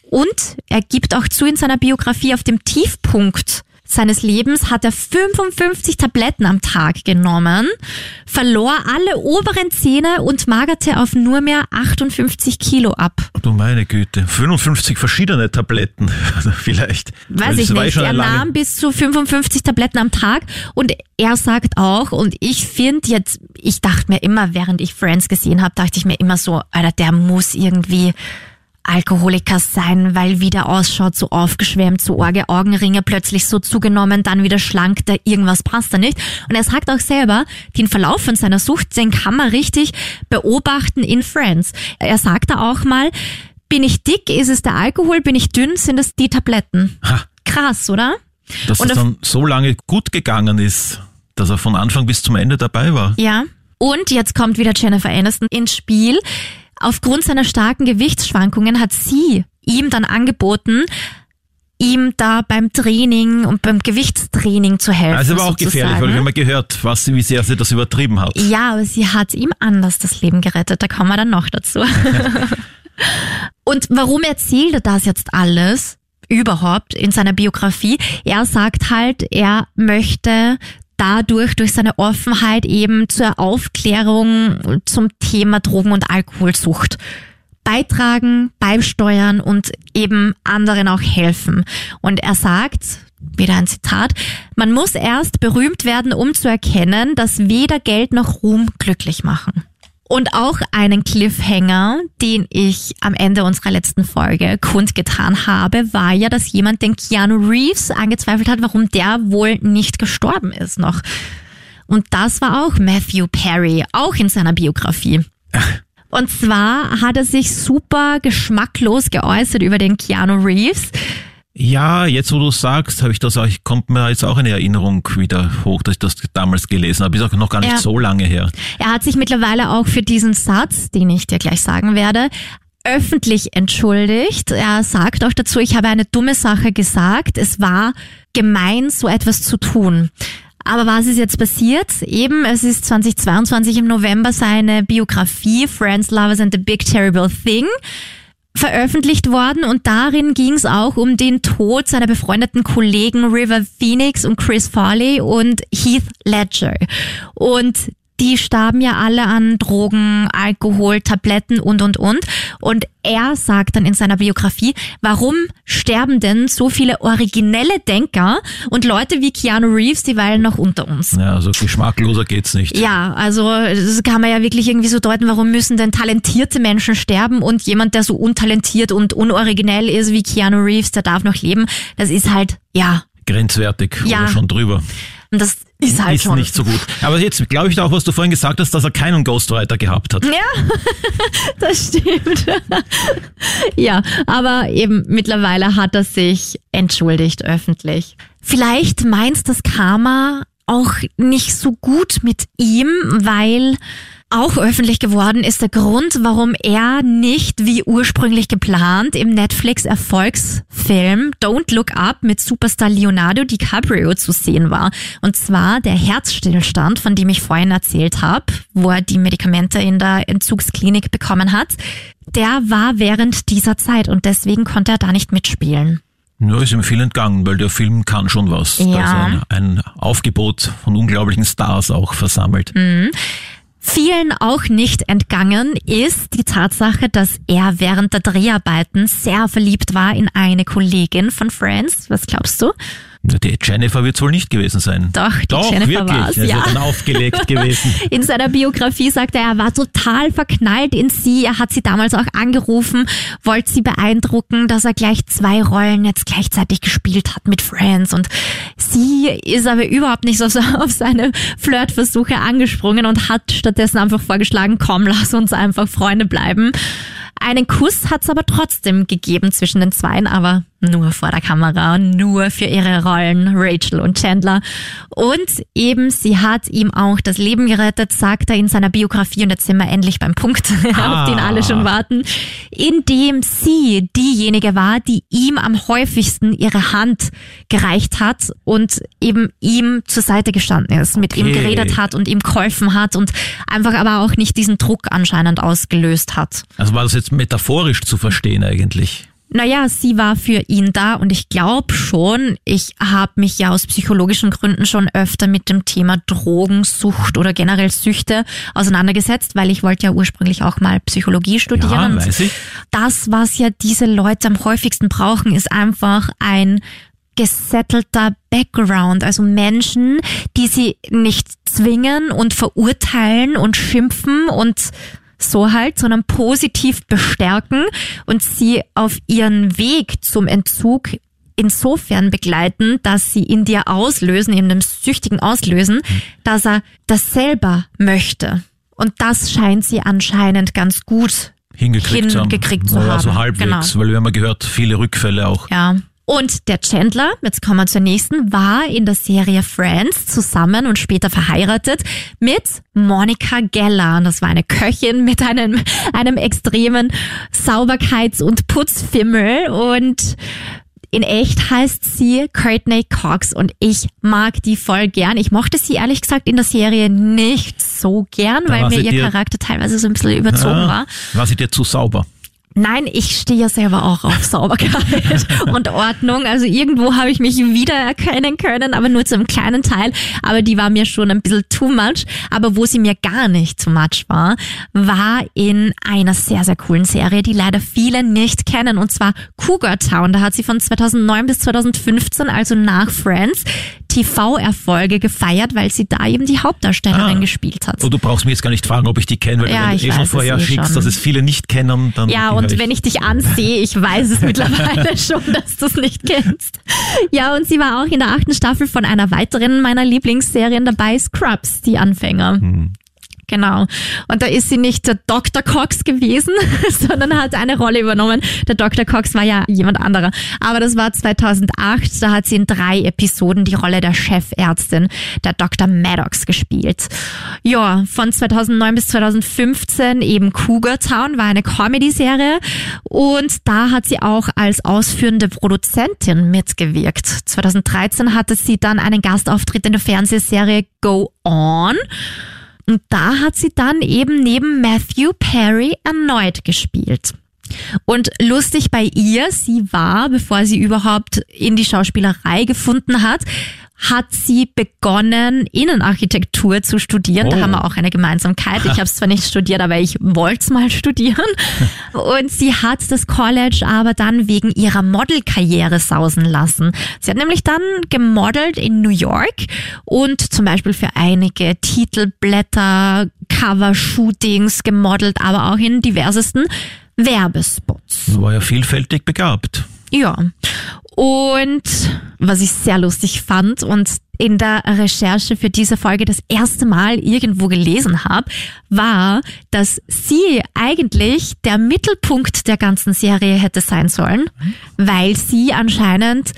Und er gibt auch zu in seiner Biografie auf dem Tiefpunkt seines Lebens hat er 55 Tabletten am Tag genommen, verlor alle oberen Zähne und magerte auf nur mehr 58 Kilo ab. Du meine Güte. 55 verschiedene Tabletten. Vielleicht. Weil Weiß ich nicht. Er nahm bis zu 55 Tabletten am Tag und er sagt auch, und ich finde jetzt, ich dachte mir immer, während ich Friends gesehen habe, dachte ich mir immer so, Alter, der muss irgendwie Alkoholiker sein, weil wie der ausschaut, so aufgeschwemmt, so Orge, Augenringe plötzlich so zugenommen, dann wieder schlank, da irgendwas passt da nicht. Und er sagt auch selber, den Verlauf von seiner Sucht, den kann man richtig beobachten in Friends. Er sagt da auch mal, bin ich dick, ist es der Alkohol, bin ich dünn, sind es die Tabletten. Ha, Krass, oder? dass Und es dann so lange gut gegangen ist, dass er von Anfang bis zum Ende dabei war. Ja. Und jetzt kommt wieder Jennifer Aniston ins Spiel. Aufgrund seiner starken Gewichtsschwankungen hat sie ihm dann angeboten, ihm da beim Training und beim Gewichtstraining zu helfen. Also war auch gefährlich, weil ich habe mal gehört, was, wie sehr sie das übertrieben hat. Ja, aber sie hat ihm anders das Leben gerettet. Da kommen wir dann noch dazu. Und warum erzählt er das jetzt alles überhaupt in seiner Biografie? Er sagt halt, er möchte dadurch, durch seine Offenheit eben zur Aufklärung zum Thema Drogen- und Alkoholsucht beitragen, beisteuern und eben anderen auch helfen. Und er sagt, wieder ein Zitat, man muss erst berühmt werden, um zu erkennen, dass weder Geld noch Ruhm glücklich machen. Und auch einen Cliffhanger, den ich am Ende unserer letzten Folge kundgetan habe, war ja, dass jemand den Keanu Reeves angezweifelt hat, warum der wohl nicht gestorben ist noch. Und das war auch Matthew Perry, auch in seiner Biografie. Und zwar hat er sich super geschmacklos geäußert über den Keanu Reeves. Ja, jetzt wo du sagst, habe ich das auch, kommt mir jetzt auch eine Erinnerung wieder hoch, dass ich das damals gelesen habe. Ist auch noch gar nicht Ja. so lange her. Er hat sich mittlerweile auch für diesen Satz, den ich dir gleich sagen werde, öffentlich entschuldigt. Er sagt auch dazu, ich habe eine dumme Sache gesagt. Es war gemein, so etwas zu tun. Aber was ist jetzt passiert? Eben, es ist 2022 im November seine Biografie Friends, Lovers and the Big Terrible Thing veröffentlicht worden und darin ging es auch um den Tod seiner befreundeten Kollegen River Phoenix und Chris Farley und Heath Ledger. Und die starben ja alle an Drogen, Alkohol, Tabletten und, und, und. Und er sagt dann in seiner Biografie, warum sterben denn so viele originelle Denker und Leute wie Keanu Reeves, die weilen noch unter uns? Ja, also geschmackloser geht's nicht. Ja, also das kann man ja wirklich irgendwie so deuten, warum müssen denn talentierte Menschen sterben und jemand, der so untalentiert und unoriginell ist wie Keanu Reeves, der darf noch leben. Das ist halt, ja, Grenzwertig Ja. oder schon drüber. und das ist halt ist schon. nicht so gut. Aber jetzt glaube ich auch, was du vorhin gesagt hast, dass er keinen Ghostwriter gehabt hat. Ja, das stimmt. ja, aber eben mittlerweile hat er sich entschuldigt öffentlich. Vielleicht meint das Karma auch nicht so gut mit ihm, weil auch öffentlich geworden ist der Grund, warum er nicht wie ursprünglich geplant im Netflix-Erfolgsfilm Don't Look Up mit Superstar Leonardo DiCaprio zu sehen war. Und zwar der Herzstillstand, von dem ich vorhin erzählt habe, wo er die Medikamente in der Entzugsklinik bekommen hat, der war während dieser Zeit und deswegen konnte er da nicht mitspielen. Ja, ist ihm viel entgangen, weil der Film kann schon was. Ja. Ist ein, ein Aufgebot von unglaublichen Stars auch versammelt. Vielen auch nicht entgangen ist die Tatsache, dass er während der Dreharbeiten sehr verliebt war in eine Kollegin von Friends. Was glaubst du? Die Jennifer wird wohl nicht gewesen sein. Doch, die Doch, Jennifer wirklich. war's, Es ja. wird dann aufgelegt gewesen. In seiner Biografie sagt er, er war total verknallt in sie. Er hat sie damals auch angerufen, wollte sie beeindrucken, dass er gleich zwei Rollen jetzt gleichzeitig gespielt hat mit Friends. Und sie ist aber überhaupt nicht auf, auf seine Flirtversuche angesprungen und hat stattdessen einfach vorgeschlagen, komm, lass uns einfach Freunde bleiben. Einen Kuss hat's aber trotzdem gegeben zwischen den Zweien, aber nur vor der Kamera, nur für ihre Rollen, Rachel und Chandler. Und eben, sie hat ihm auch das Leben gerettet, sagt er in seiner Biografie, und jetzt sind wir endlich beim Punkt, auf den alle schon warten, indem sie diejenige war, die ihm am häufigsten ihre Hand gereicht hat und eben ihm zur Seite gestanden ist, mit ihm Okay. geredet hat und ihm geholfen hat und einfach aber auch nicht diesen Druck anscheinend ausgelöst hat. Also war das jetzt metaphorisch zu verstehen eigentlich? Naja, sie war für ihn da und ich glaube schon, ich habe mich ja aus psychologischen Gründen schon öfter mit dem Thema Drogensucht oder generell Süchte auseinandergesetzt, weil ich wollte ja ursprünglich auch mal Psychologie studieren. Ja, weiß ich. Das, was ja diese Leute am häufigsten brauchen, ist einfach ein gesettelter Background, also Menschen, die sie nicht zwingen und verurteilen und schimpfen und so halt, sondern positiv bestärken und sie auf ihren Weg zum Entzug insofern begleiten, dass sie in dir auslösen, in dem Süchtigen auslösen, dass er das selber möchte. Und das scheint sie anscheinend ganz gut Hingekriegt, zu haben. Hingekriegt zu haben, so halbwegs, genau. weil wir haben gehört, viele Rückfälle auch. Ja. Und der Chandler, jetzt kommen wir zur nächsten, war in der Serie Friends zusammen und später verheiratet mit Monica Geller. Und Das war eine Köchin mit einem, einem extremen Sauberkeits- und Putzfimmel und in echt heißt sie Courtney Cox und ich mag die voll gern. Ich mochte sie ehrlich gesagt in der Serie nicht so gern, Da weil mir ihr Charakter teilweise so ein bisschen überzogen Ah, war. war sie dir zu sauber? Nein, ich stehe ja selber auch auf Sauberkeit und Ordnung. Also irgendwo habe ich mich wiedererkennen können, aber nur zu einem kleinen Teil. Aber die war mir schon ein bisschen too much. Aber wo sie mir gar nicht too much war, war in einer sehr, sehr coolen Serie, die leider viele nicht kennen. Und zwar Cougar Town. Da hat sie von 2009 bis 2015, also nach Friends, TV-Erfolge gefeiert, weil sie da eben die Hauptdarstellerin Ah. gespielt hat. Oh, du brauchst mich jetzt gar nicht fragen, ob ich die kenne, weil Ja, wenn du eh schon vorher eh schickst, schon. dass es viele nicht kennen, dann Ja, und wenn ich dich ansehe, ich weiß es mittlerweile schon, dass du es nicht kennst. Ja, und sie war auch in der achten Staffel von einer weiteren meiner Lieblingsserien dabei, Scrubs, die Anfänger. Genau. Und da ist sie nicht der Dr. Cox gewesen, sondern hat eine Rolle übernommen. Der Dr. Cox war ja jemand anderer. Aber das war 2008. Da hat sie in drei Episoden die Rolle der Chefärztin, der Dr. Maddox, gespielt. Ja, von 2009 bis 2015 eben Cougar Town war eine Comedy-Serie. Und da hat sie auch als ausführende Produzentin mitgewirkt. 2013 hatte sie dann einen Gastauftritt in der Fernsehserie Go On. Und da hat sie dann eben neben Matthew Perry erneut gespielt. Und lustig bei ihr, sie war, bevor sie überhaupt in die Schauspielerei gefunden hat, hat sie begonnen, Innenarchitektur zu studieren. Da Oh. haben wir auch eine Gemeinsamkeit. Ich habe es zwar nicht studiert, aber ich wollte es mal studieren. Und sie hat das College aber dann wegen ihrer Modelkarriere sausen lassen. Sie hat nämlich dann gemodelt in New York und zum Beispiel für einige Titelblätter, Cover-Shootings gemodelt, aber auch in diversesten Werbespots. War ja vielfältig begabt. Ja. Und was ich sehr lustig fand und in der Recherche für diese Folge das erste Mal irgendwo gelesen habe, war, dass sie eigentlich der Mittelpunkt der ganzen Serie hätte sein sollen, weil sie anscheinend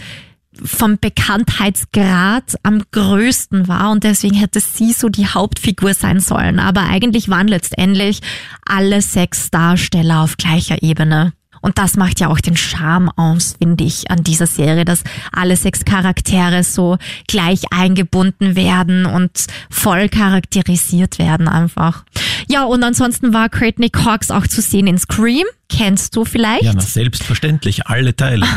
vom Bekanntheitsgrad am größten war und deswegen hätte sie so die Hauptfigur sein sollen. Aber eigentlich waren letztendlich alle sechs Darsteller auf gleicher Ebene. Und das macht ja auch den Charme aus, finde ich, an dieser Serie, dass alle sechs Charaktere so gleich eingebunden werden und voll charakterisiert werden einfach. Ja, und ansonsten war Courtney Cox auch zu sehen in Scream. Kennst du vielleicht. Ja, na, selbstverständlich, alle Teile.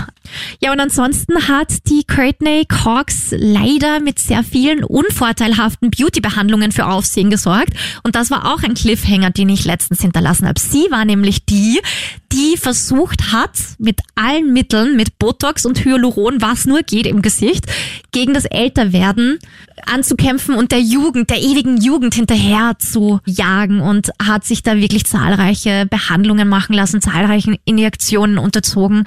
Ja, und ansonsten hat die Courtney Cox leider mit sehr vielen unvorteilhaften Beauty-Behandlungen für Aufsehen gesorgt. Und das war auch ein Cliffhanger, den ich letztens hinterlassen habe. Sie war nämlich die, die versucht hat, mit allen Mitteln, mit Botox und Hyaluron, was nur geht im Gesicht, gegen das Älterwerden anzukämpfen und der Jugend, der ewigen Jugend hinterher zu jagen und hat sich da wirklich zahlreiche Behandlungen machen lassen, zahlreichen Injektionen unterzogen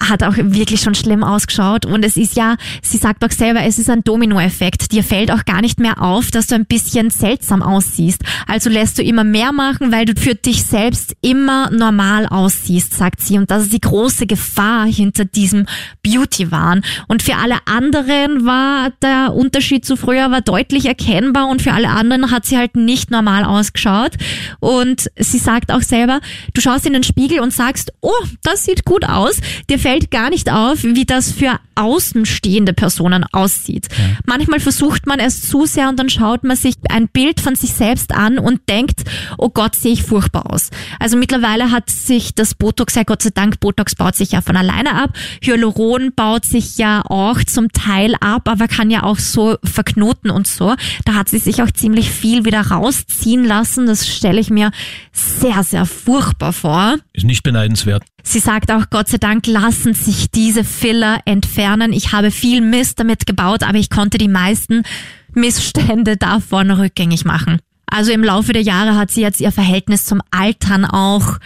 hat auch wirklich schon schlimm ausgeschaut. Und es ist ja, sie sagt auch selber, es ist ein Dominoeffekt. Dir fällt auch gar nicht mehr auf, dass du ein bisschen seltsam aussiehst. Also lässt du immer mehr machen, weil du für dich selbst immer normal aussiehst, sagt sie. Und das ist die große Gefahr hinter diesem Beauty-Wahn. Und für alle anderen war der Unterschied zu früher war deutlich erkennbar und für alle anderen hat sie halt nicht normal ausgeschaut. Und sie sagt auch selber, du schaust in den Spiegel und sagst, oh, das sieht gut aus. Dir fällt gar nicht auf, wie das für außenstehende Personen aussieht. Manchmal versucht man es zu sehr und dann schaut man sich ein Bild von sich selbst an und denkt, oh Gott, sehe ich furchtbar aus. Also mittlerweile hat sich das Botox, ja Gott sei Dank, Botox baut sich ja von alleine ab. Hyaluron baut sich ja auch zum Teil ab, aber kann ja auch so verknoten und so. Da hat sie sich auch ziemlich viel wieder rausziehen lassen. Das stelle ich mir sehr, sehr furchtbar vor. Ist nicht beneidenswert. Sie sagt auch, Gott sei Dank lassen sich diese Filler entfernen. Ich habe viel Mist damit gebaut, aber ich konnte die meisten Missstände davon rückgängig machen. Also im Laufe der Jahre hat sie jetzt ihr Verhältnis zum Altern auch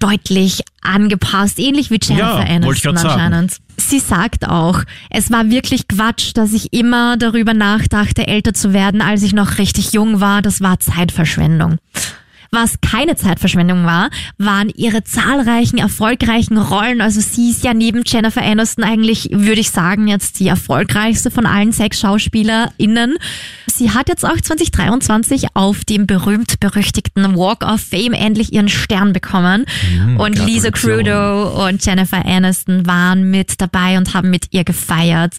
deutlich angepasst, ähnlich wie Jennifer Ja, Aniston grad sagen. anscheinend. Sie sagt auch, es war wirklich Quatsch, dass ich immer darüber nachdachte, älter zu werden, als ich noch richtig jung war. Das war Zeitverschwendung. Was keine Zeitverschwendung war, waren ihre zahlreichen erfolgreichen Rollen. Also sie ist ja neben Jennifer Aniston eigentlich, würde ich sagen, jetzt die erfolgreichste von allen sechs SchauspielerInnen. Sie hat jetzt auch 2023 auf dem berühmt-berüchtigten Walk of Fame endlich ihren Stern bekommen. und Lisa. Crudo und Jennifer Aniston waren mit dabei und haben mit ihr gefeiert.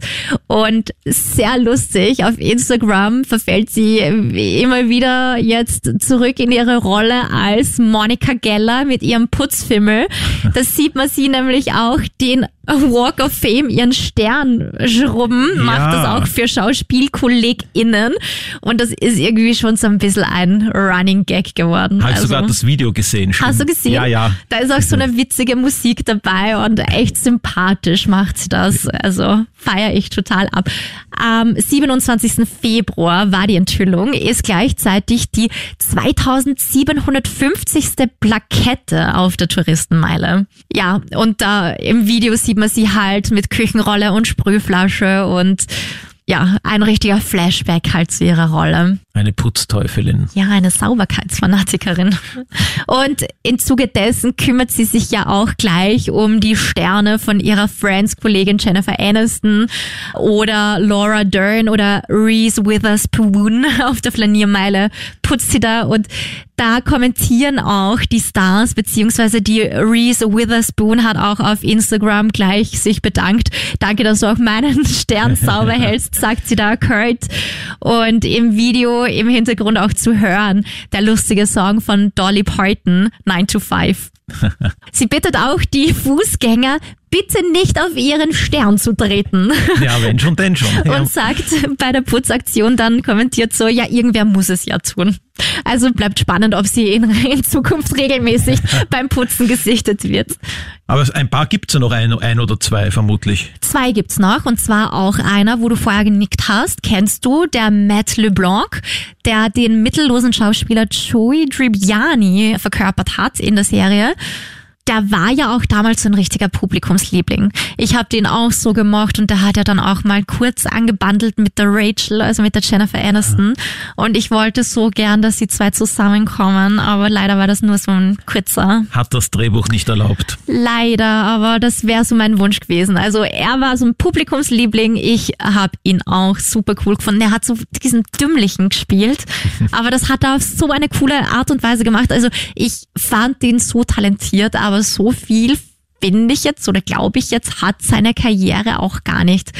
Und sehr lustig, auf Instagram verfällt sie immer wieder jetzt zurück in ihre Rolle als Monica Geller mit ihrem Putzfimmel. Da sieht man sie nämlich auch den Walk of Fame ihren Stern schrubben, macht Ja. das auch für SchauspielkollegInnen. Und das ist irgendwie schon so ein bisschen ein Running Gag geworden. Habe ich Also- sogar das Video gesehen. schon. Hast du gesehen? Ja, ja. Da ist auch so eine witzige Musik dabei und echt sympathisch macht sie das. Also feiere ich total ab. Am 27. Februar war die Enthüllung, ist gleichzeitig die 2750. Plakette auf der Touristenmeile. Ja, und da im Video sieht man sie halt mit Küchenrolle und Sprühflasche und ja, ein richtiger Flashback halt zu ihrer Rolle. Eine Putzteufelin. Ja, eine Sauberkeitsfanatikerin. Und im Zuge dessen kümmert sie sich ja auch gleich um die Sterne von ihrer Friends-Kollegin Jennifer Aniston oder Laura Dern oder Reese Witherspoon auf der Flaniermeile putzt sie da und da kommentieren auch die Stars, beziehungsweise die Reese Witherspoon hat auch auf Instagram gleich sich bedankt. Danke, dass du auch meinen Stern sauber hältst, sagt sie da, Kurt. Und im Video im Hintergrund auch zu hören, der lustige Song von Dolly Parton, 9 to 5. Sie bittet auch die Fußgänger, bitte nicht auf ihren Stern zu treten. Ja, wenn schon, denn schon. Ja. Und sagt bei der Putzaktion dann kommentiert so, ja, irgendwer muss es ja tun. Also bleibt spannend, ob sie in, in Zukunft regelmäßig beim Putzen gesichtet wird. Aber ein paar gibt's ja noch, ein, ein oder zwei vermutlich. Zwei gibt's noch und zwar auch einer, wo du vorher genickt hast. Kennst du, der Matt LeBlanc, der den mittellosen Schauspieler Joey Tribbiani verkörpert hat in der Serie. Der war ja auch damals so ein richtiger Publikumsliebling. Ich habe den auch so gemocht und der hat ja dann auch mal kurz angebandelt mit der Rachel, also mit der Jennifer Aniston. Und ich wollte so gern, dass die zwei zusammenkommen, aber leider war das nur so ein kurzer Hat das Drehbuch nicht erlaubt. Leider, aber das wäre so mein Wunsch gewesen. Also er war so ein Publikumsliebling. Ich habe ihn auch super cool gefunden. Er hat so diesen Dümmlichen gespielt, aber das hat er auf so eine coole Art und Weise gemacht. Also ich fand den so talentiert, aber so viel finde ich jetzt oder glaube ich jetzt hat seine Karriere auch gar nicht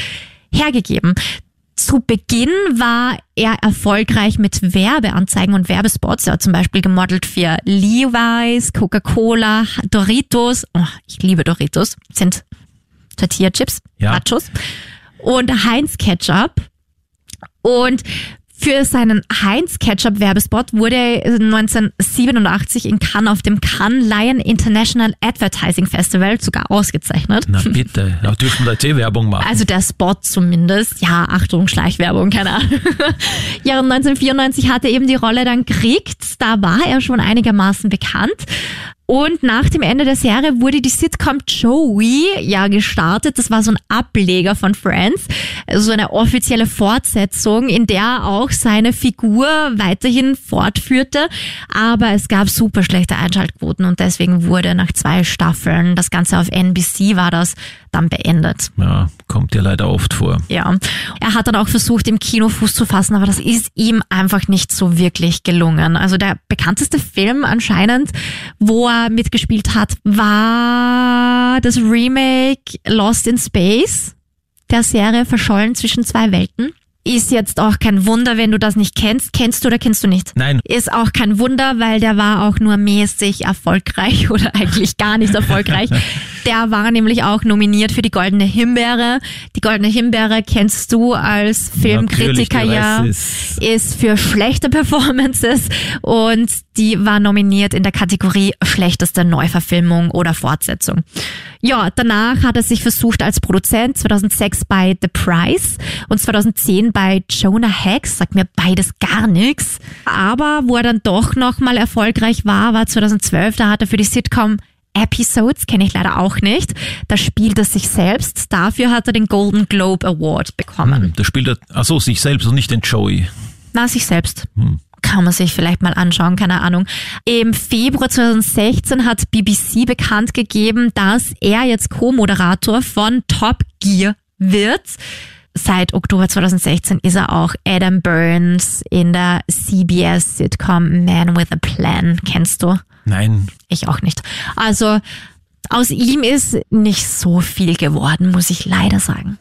hergegeben. Zu Beginn war er erfolgreich mit Werbeanzeigen und Werbespots. Er hat zum Beispiel gemodelt für Levi's, Coca-Cola, Doritos. Oh, ich liebe Doritos. Sind Tortilla-Chips, Ja. Nachos. Und Heinz Ketchup. Und für seinen Heinz Ketchup Werbespot wurde er 1987 in Cannes auf dem Cannes Lion International Advertising Festival sogar ausgezeichnet. Na bitte, da dürfen wir jetzt eh Werbung machen. Also der Spot zumindest. Ja, Achtung, Schleichwerbung, keine Ahnung. ja, und 1994 hat er eben die Rolle dann gekriegt. Da war er schon einigermaßen bekannt. Und nach dem Ende der Serie wurde die Sitcom Joey ja gestartet. Das war so ein Ableger von Friends, so eine offizielle Fortsetzung, in der auch seine Figur weiterhin fortführte. Aber es gab super schlechte Einschaltquoten und deswegen wurde nach zwei Staffeln, das Ganze auf NBC war das, dann beendet. ja, kommt ja leider oft vor. Ja, er hat dann auch versucht, im Kino Fuß zu fassen, aber das ist ihm einfach nicht so wirklich gelungen. Also der bekannteste Film anscheinend, wo er mitgespielt hat, war das Remake Lost in Space der Serie Verschollen zwischen zwei Welten. Ist jetzt auch kein Wunder, wenn du das nicht kennst. Kennst du oder kennst du nicht? Nein, Ist auch kein Wunder, weil der war auch nur mäßig erfolgreich oder eigentlich gar nicht erfolgreich. Der war nämlich auch nominiert für die Goldene Himbeere. Die Goldene Himbeere kennst du als Filmkritiker ja. ist- Ist für schlechte Performances und die war nominiert in der Kategorie schlechteste Neuverfilmung oder Fortsetzung. Ja, danach hat er sich versucht als Produzent 2006 bei The Price und 2010 bei Jonah Hex, sagt mir beides gar nichts. Aber wo er dann doch nochmal erfolgreich war, war 2012, da hat er für die Sitcom Episodes, kenne ich leider auch nicht, da spielt er sich selbst. Dafür hat er den Golden Globe Award bekommen. da spielt er, ach so, sich selbst und nicht den Joey. Na, sich selbst. Kann man sich vielleicht mal anschauen, keine Ahnung. Im Februar 2016 hat BBC bekannt gegeben, dass er jetzt Co-Moderator von Top Gear wird. Seit Oktober 2016 ist er auch Adam Burns in der CBS-Sitcom Man with a Plan. Kennst du? Nein, Ich auch nicht. Also aus ihm ist nicht so viel geworden, muss ich leider sagen.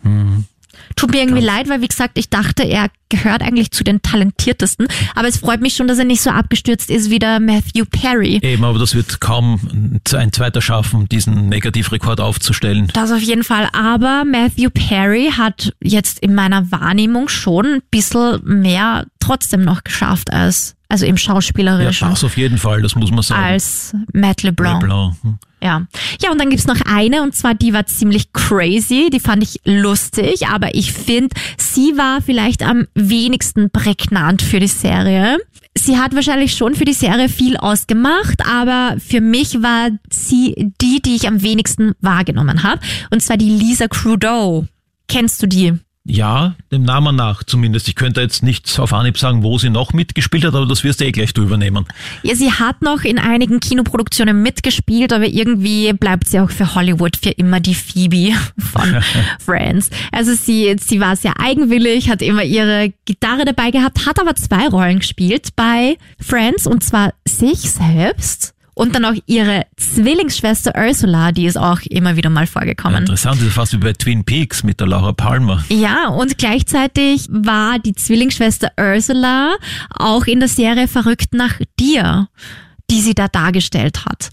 Tut mir irgendwie leid, weil wie gesagt, ich dachte, er gehört eigentlich zu den talentiertesten. Aber es freut mich schon, dass er nicht so abgestürzt ist wie der Matthew Perry. eben, aber das wird kaum ein zweiter schaffen, diesen Negativrekord aufzustellen. Das auf jeden Fall. Aber Matthew Perry hat jetzt in meiner Wahrnehmung schon ein bisschen mehr trotzdem noch geschafft als, also im Ja, Schauspielerischen, das auf jeden Fall, das muss man sagen. als Matt LeBlanc. Leblanc. hm. Ja. Ja, und dann gibt's noch eine, und zwar die war ziemlich crazy, die fand ich lustig, aber ich finde, sie war vielleicht am wenigsten prägnant für die Serie. Sie hat wahrscheinlich schon für die Serie viel ausgemacht, aber für mich war sie die, die ich am wenigsten wahrgenommen habe. Und zwar die Lisa Crudeau. Kennst du die? Ja, dem Namen nach zumindest. Ich könnte jetzt nicht auf Anhieb sagen, wo sie noch mitgespielt hat, aber das wirst du eh gleich du übernehmen. Ja, sie hat noch in einigen Kinoproduktionen mitgespielt, aber irgendwie bleibt sie auch für Hollywood für immer die Phoebe von Friends. Also sie, sie war sehr eigenwillig, hat immer ihre Gitarre dabei gehabt, hat aber zwei Rollen gespielt bei Friends und zwar sich selbst und dann auch ihre Zwillingsschwester Ursula, die ist auch immer wieder mal vorgekommen. Interessant, das ist fast wie bei Twin Peaks mit der Laura Palmer. Ja, und gleichzeitig war die Zwillingsschwester Ursula auch in der Serie Verrückt nach dir, die sie da dargestellt hat.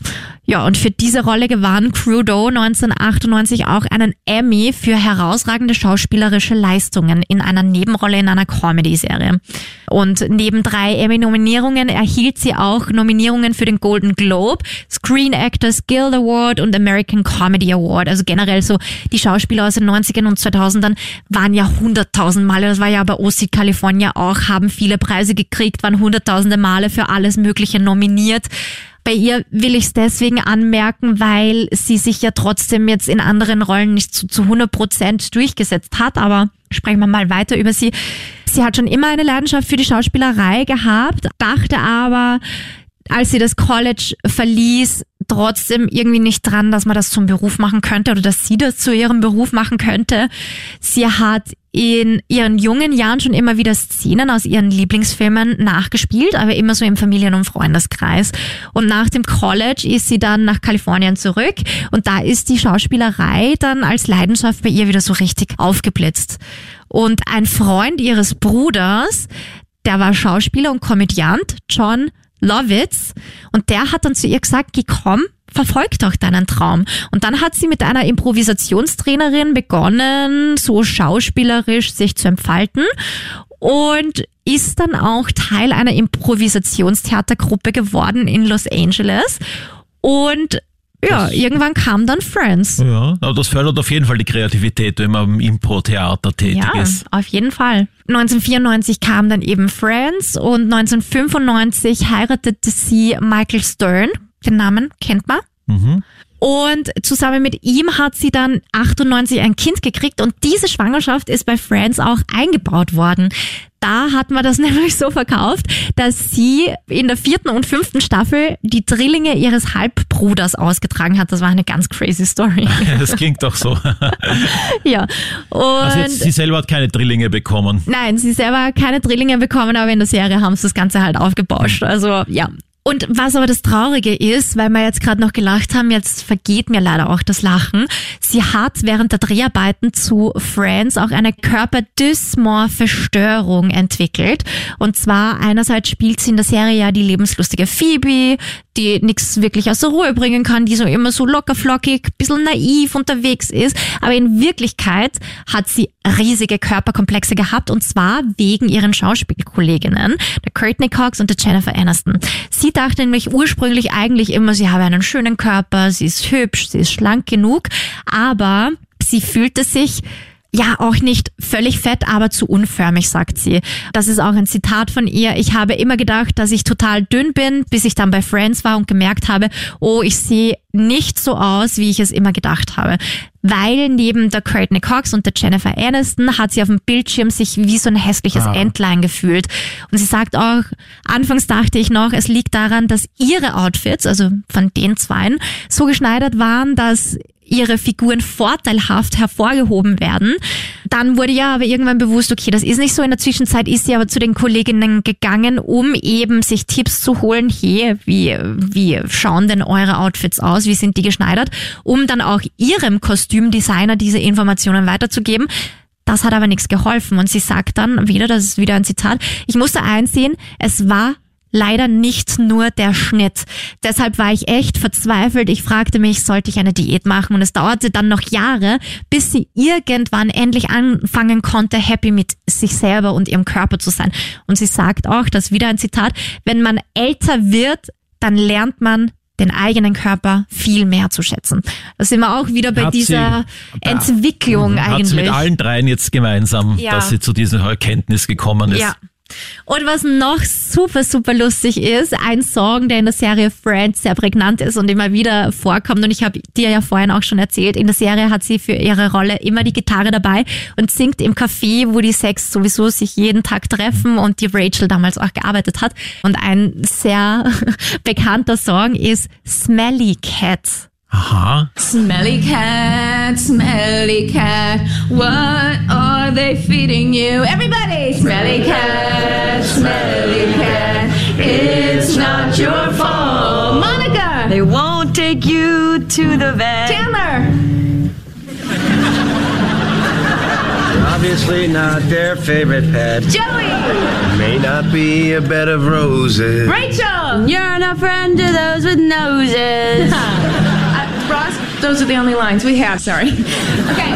Ja, und für diese Rolle gewann Crudo 1998 auch einen Emmy für herausragende schauspielerische Leistungen in einer Nebenrolle in einer Comedy-Serie. Und neben drei Emmy-Nominierungen erhielt sie auch Nominierungen für den Golden Globe, Screen Actors Guild Award und American Comedy Award. Also generell so die Schauspieler aus den 90ern und 2000ern waren ja hunderttausend Male, das war ja bei OC California auch, haben viele Preise gekriegt, waren hunderttausende Male für alles Mögliche nominiert. Bei ihr will ich es deswegen anmerken, weil sie sich ja trotzdem jetzt in anderen Rollen nicht zu, zu 100 Prozent durchgesetzt hat, aber sprechen wir mal weiter über sie. Sie hat schon immer eine Leidenschaft für die Schauspielerei gehabt, dachte aber, als sie das College verließ, trotzdem irgendwie nicht dran, dass man das zum Beruf machen könnte oder dass sie das zu ihrem Beruf machen könnte. Sie hat in ihren jungen Jahren schon immer wieder Szenen aus ihren Lieblingsfilmen nachgespielt, aber immer so im Familien- und Freundeskreis. Und nach dem College ist sie dann nach Kalifornien zurück und da ist die Schauspielerei dann als Leidenschaft bei ihr wieder so richtig aufgeblitzt. Und ein Freund ihres Bruders, der war Schauspieler und Komödiant, John Lovitz, und der hat dann zu ihr gesagt, geh komm, verfolg doch deinen Traum. Und dann hat sie mit einer Improvisationstrainerin begonnen, so schauspielerisch sich zu entfalten und ist dann auch Teil einer Improvisationstheatergruppe geworden in Los Angeles. Und ja, irgendwann kam dann Friends. Ja, aber das fördert auf jeden Fall die Kreativität, wenn man im Impro-Theater tätig Ja, ist. auf jeden Fall. 1994 kam dann eben Friends und 1995 heiratete sie Michael Stern. Den Namen kennt man. Mhm. Und zusammen mit ihm hat sie dann 98 ein Kind gekriegt und diese Schwangerschaft ist bei Friends auch eingebaut worden. Da hat man das nämlich so verkauft, dass sie in der vierten und fünften Staffel die Drillinge ihres Halbbruders ausgetragen hat. Das war eine ganz crazy Story. Das klingt doch so. ja. Und Also jetzt, sie selber hat keine Drillinge bekommen. Nein, sie selber hat keine Drillinge bekommen, aber in der Serie haben sie das Ganze halt aufgebauscht. Also ja. Und was aber das Traurige ist, weil wir jetzt gerade noch gelacht haben, jetzt vergeht mir leider auch das Lachen. Sie hat während der Dreharbeiten zu Friends auch eine körperdysmorphe Störung entwickelt. Und zwar einerseits spielt sie in der Serie ja die lebenslustige Phoebe, die nichts wirklich aus der Ruhe bringen kann, die so immer so lockerflockig, bisschen naiv unterwegs ist. Aber in Wirklichkeit hat sie riesige Körperkomplexe gehabt und zwar wegen ihren Schauspielkolleginnen, der Courtney Cox und der Jennifer Aniston. Sie dachte nämlich ursprünglich eigentlich immer, sie habe einen schönen Körper, sie ist hübsch, sie ist schlank genug, aber sie fühlte sich ja, auch nicht völlig fett, aber zu unförmig, sagt sie. Das ist auch ein Zitat von ihr. Ich habe immer gedacht, dass ich total dünn bin, bis ich dann bei Friends war und gemerkt habe, oh, ich sehe nicht so aus, wie ich es immer gedacht habe. Weil neben der Courtney Cox und der Jennifer Aniston hat sie auf dem Bildschirm sich wie so ein hässliches Ah. Entlein gefühlt. Und sie sagt auch, anfangs dachte ich noch, es liegt daran, dass ihre Outfits, also von den Zweien, so geschneidert waren, dass ihre Figuren vorteilhaft hervorgehoben werden. Dann wurde ja aber irgendwann bewusst, okay, das ist nicht so. In der Zwischenzeit ist sie aber zu den Kolleginnen gegangen, um eben sich Tipps zu holen. Hey, wie, wie schauen denn eure Outfits aus? Wie sind die geschneidert? Um dann auch ihrem Kostümdesigner diese Informationen weiterzugeben. Das hat aber nichts geholfen. Und sie sagt dann wieder, das ist wieder ein Zitat, ich musste einsehen, es war leider nicht nur der Schnitt. Deshalb war ich echt verzweifelt. Ich fragte mich, sollte ich eine Diät machen? Und es dauerte dann noch Jahre, bis sie irgendwann endlich anfangen konnte, happy mit sich selber und ihrem Körper zu sein. Und sie sagt auch, das wieder ein Zitat, wenn man älter wird, dann lernt man den eigenen Körper viel mehr zu schätzen. Da sind wir auch wieder bei Hat sie- dieser Entwicklung Hat eigentlich. sie mit allen dreien jetzt gemeinsam, Ja. dass sie zu dieser Erkenntnis gekommen ist. Ja. Und was noch super, super lustig ist, ein Song, der in der Serie Friends sehr prägnant ist und immer wieder vorkommt. Und ich habe dir ja vorhin auch schon erzählt, in der Serie hat sie für ihre Rolle immer die Gitarre dabei und singt im Café, wo die Sex sowieso sich jeden Tag treffen und die Rachel damals auch gearbeitet hat. Und ein sehr bekannter Song ist Smelly Cat. Aha. Smelly cat, smelly cat, what are they feeding you? Everybody! Smelly cat, smelly cat, it's not your fault. Monica! They won't take you to the vet. Chandler! Obviously not their favorite pet. Joey! May not be a bed of roses. Rachel! You're not a friend to those with noses. Ross, those are the only lines we have, sorry. Okay.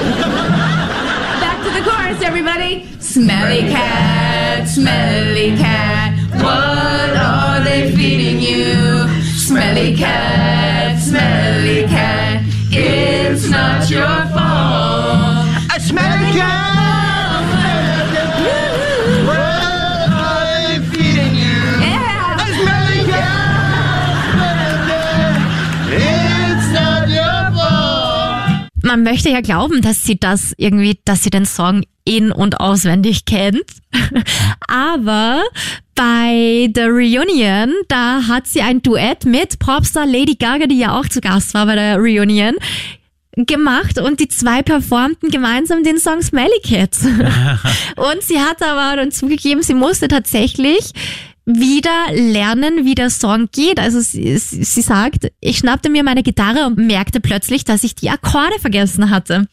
Back to the chorus, everybody. Smelly cat, smelly cat, what are they feeding you? Smelly cat, smelly cat, it's not your fault. A smelly cat! Man möchte ja glauben, dass sie das irgendwie, dass sie den Song in- und auswendig kennt. Aber bei der Reunion, da hat sie ein Duett mit Popstar Lady Gaga, die ja auch zu Gast war bei der Reunion. gemacht und die zwei performten gemeinsam den Song Smelly Cat. und sie hat aber dann zugegeben, sie musste tatsächlich wieder lernen, wie der Song geht. Also sie, sie sagt, ich schnappte mir meine Gitarre und merkte plötzlich, dass ich die Akkorde vergessen hatte.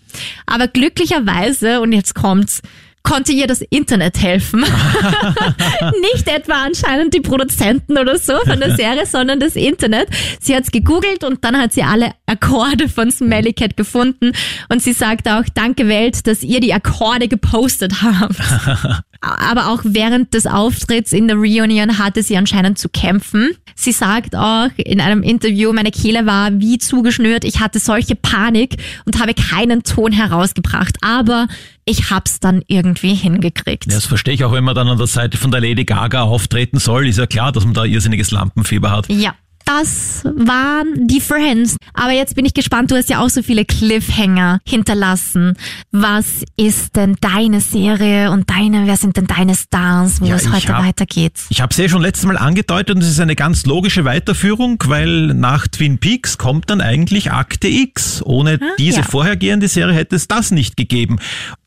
Aber glücklicherweise, und jetzt kommt's, konnte ihr das Internet helfen. Nicht etwa anscheinend die Produzenten oder so von der Serie, sondern das Internet. Sie hat's gegoogelt und dann hat sie alle Akkorde von Smelly Cat gefunden und sie sagt auch, danke Welt, dass ihr die Akkorde gepostet habt. Aber auch während des Auftritts in der Reunion hatte sie anscheinend zu kämpfen. Sie sagt auch in einem Interview, meine Kehle war wie zugeschnürt, ich hatte solche Panik und habe keinen Ton herausgebracht. Aber ich hab's dann irgendwie hingekriegt. Ja, das verstehe ich auch, wenn man dann an der Seite von der Lady Gaga auftreten soll, ist ja klar, dass man da irrsinniges Lampenfieber hat. Ja. Das waren die Friends. Aber jetzt bin ich gespannt, du hast ja auch so viele Cliffhanger hinterlassen. Was ist denn deine Serie und deine, wer sind denn deine Stars, wo Ja, es heute hab- weitergeht? Ich habe es ja schon letztes Mal angedeutet und es ist eine ganz logische Weiterführung, weil nach Twin Peaks kommt dann eigentlich Akte X. Ohne diese ja. vorhergehende Serie hätte es das nicht gegeben.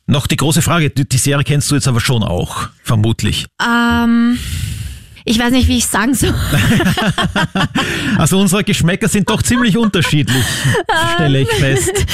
Noch die große Frage, die die Serie kennst du jetzt aber schon auch, vermutlich. Ähm, ich weiß nicht, wie ich sagen soll. Also unsere Geschmäcker sind doch ziemlich unterschiedlich, stelle ich fest.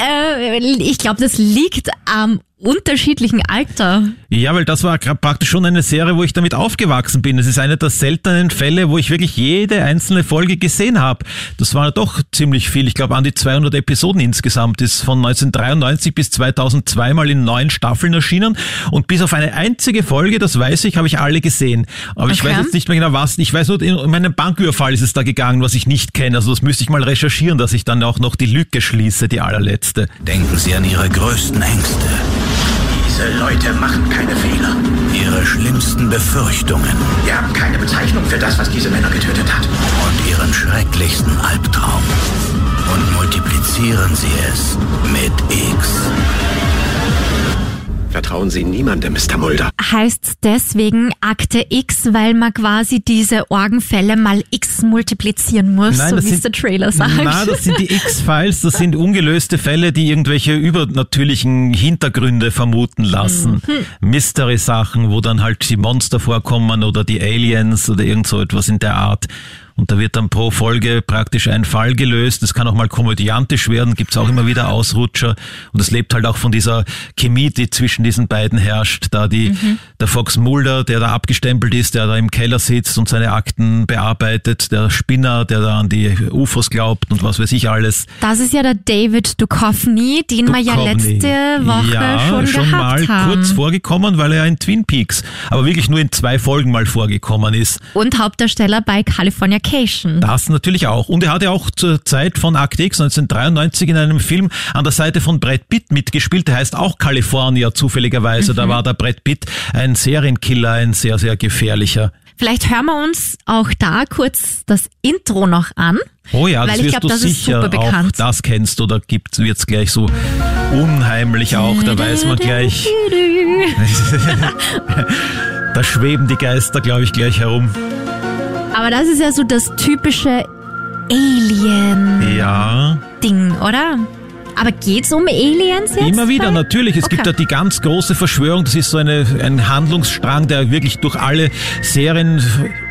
Äh, ich glaube, das liegt am unterschiedlichen Alter. Ja, weil das war praktisch schon eine Serie, wo ich damit aufgewachsen bin. Es ist eine der seltenen Fälle, wo ich wirklich jede einzelne Folge gesehen habe. Das war doch ziemlich viel. Ich glaube, an die 200 Episoden insgesamt ist von 1993 bis 2002 mal in neun Staffeln erschienen. Und bis auf eine einzige Folge, das weiß ich, habe ich alle gesehen. Aber ich Okay. weiß jetzt nicht mehr genau was. Ich weiß nur, in einen Banküberfall ist es da gegangen, was ich nicht kenne. Also das müsste ich mal recherchieren, dass ich dann auch noch die Lücke schließe, die allerletzte. Denken Sie an Ihre größten Ängste, Diese Leute machen keine Fehler. Ihre schlimmsten Befürchtungen Wir haben keine Bezeichnung für das, was diese Männer getötet hat. und Ihren schrecklichsten Albtraum. Und multiplizieren Sie es mit X. Vertrauen Sie niemandem, Mr. Mulder. Heißt deswegen Akte X, weil man quasi diese Orgenfälle mal X multiplizieren muss, so das wie es der Trailer sagt. Nein, das sind die X-Files, das sind ungelöste Fälle, die irgendwelche übernatürlichen Hintergründe vermuten lassen. Mystery-Sachen, wo dann halt die Monster vorkommen oder die Aliens oder irgend so etwas in der Art. Und da wird dann pro Folge praktisch ein Fall gelöst. Das kann auch mal komödiantisch werden, gibt's auch immer wieder Ausrutscher. Und es lebt halt auch von dieser Chemie, die zwischen diesen beiden herrscht. Da die, der Fox Mulder, der da abgestempelt ist, der da im Keller sitzt und seine Akten bearbeitet, der Spinner, der da an die UFOs glaubt und was weiß ich alles. Das ist ja der David Duchovny, den wir ja Duchovny. letzte Woche ja, schon, schon mal haben. kurz vorgekommen, weil er in Twin Peaks, aber wirklich nur in zwei Folgen mal vorgekommen ist. Und Hauptdarsteller bei Californication. Das natürlich auch. Und er hat ja auch zur Zeit von Act X 1993 in einem Film an der Seite von Brad Pitt mitgespielt. Der heißt auch California zufälligerweise. Mhm. Da war der Brad Pitt ein Serienkiller, ein sehr, sehr gefährlicher. Vielleicht hören wir uns auch da kurz das Intro noch an. Oh ja, das Weil ich wirst glaub, du das ist sicher super auch bekannt. das kennst oder gibt wird's gleich so unheimlich auch. Da weiß man gleich, da schweben die Geister, glaube ich, gleich herum. Aber das ist ja so das typische Alien-Ding, Ja. oder? Aber geht's um Aliens jetzt? Immer wieder, natürlich. Es gibt ja die ganz große Verschwörung. Das ist so eine, ein Handlungsstrang, der wirklich durch alle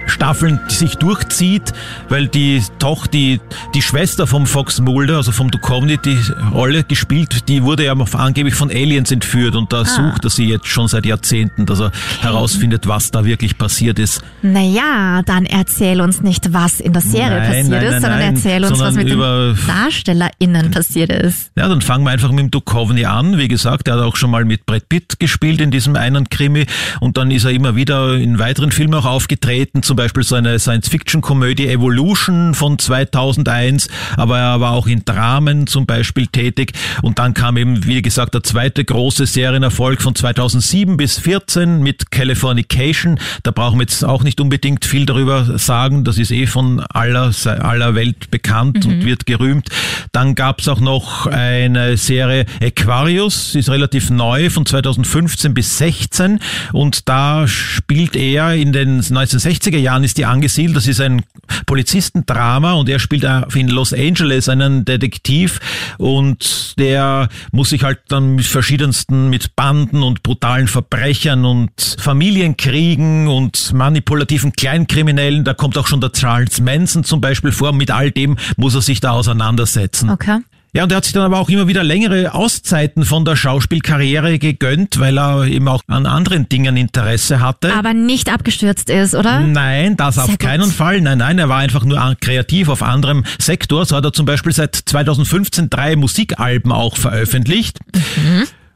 Serienstaffeln sich durchzieht, weil die Toch, die, die Schwester vom Fox Mulder, also vom Duchovny, die Rolle gespielt, die wurde ja angeblich von Aliens entführt und Ah. da sucht er sie jetzt schon seit Jahrzehnten, dass er herausfindet, was da wirklich passiert ist. Naja, dann erzähl uns nicht, was in der Serie Nein, passiert nein, ist, nein, sondern erzähl uns, sondern was mit den DarstellerInnen passiert ist. Ja, dann fangen wir einfach mit dem Duchovny an. Wie gesagt, er hat auch schon mal mit Brad Pitt gespielt in diesem einen Krimi und dann ist er immer wieder in weiteren Filmen auch aufgetreten, zum Beispiel so eine Science-Fiction-Komödie Evolution von 2001, aber er war auch in Dramen zum Beispiel tätig und dann kam eben, wie gesagt, der zweite große Serienerfolg von 2007 bis 14 mit Californication. Da brauchen wir jetzt auch nicht unbedingt viel darüber sagen, das ist eh von aller, aller Welt bekannt und wird gerühmt. Dann gab's auch noch eine Serie Aquarius, die ist relativ neu, von 2015 bis 16 und da spielt er in den 1960er Jahren ist die angesiedelt. Das ist ein Polizistendrama und er spielt in Los Angeles einen Detektiv und der muss sich halt dann mit verschiedensten, mit Banden und brutalen Verbrechern und Familienkriegen und manipulativen Kleinkriminellen, da kommt auch schon der Charles Manson zum Beispiel vor, mit all dem muss er sich da auseinandersetzen. Okay. Ja, und er hat sich dann aber auch immer wieder längere Auszeiten von der Schauspielkarriere gegönnt, weil er eben auch an anderen Dingen Interesse hatte. Aber nicht abgestürzt ist, oder? Nein, das Sehr auf gut. keinen Fall. Nein, nein, er war einfach nur kreativ auf anderem Sektor. So hat er zum Beispiel seit 2015 drei Musikalben auch veröffentlicht.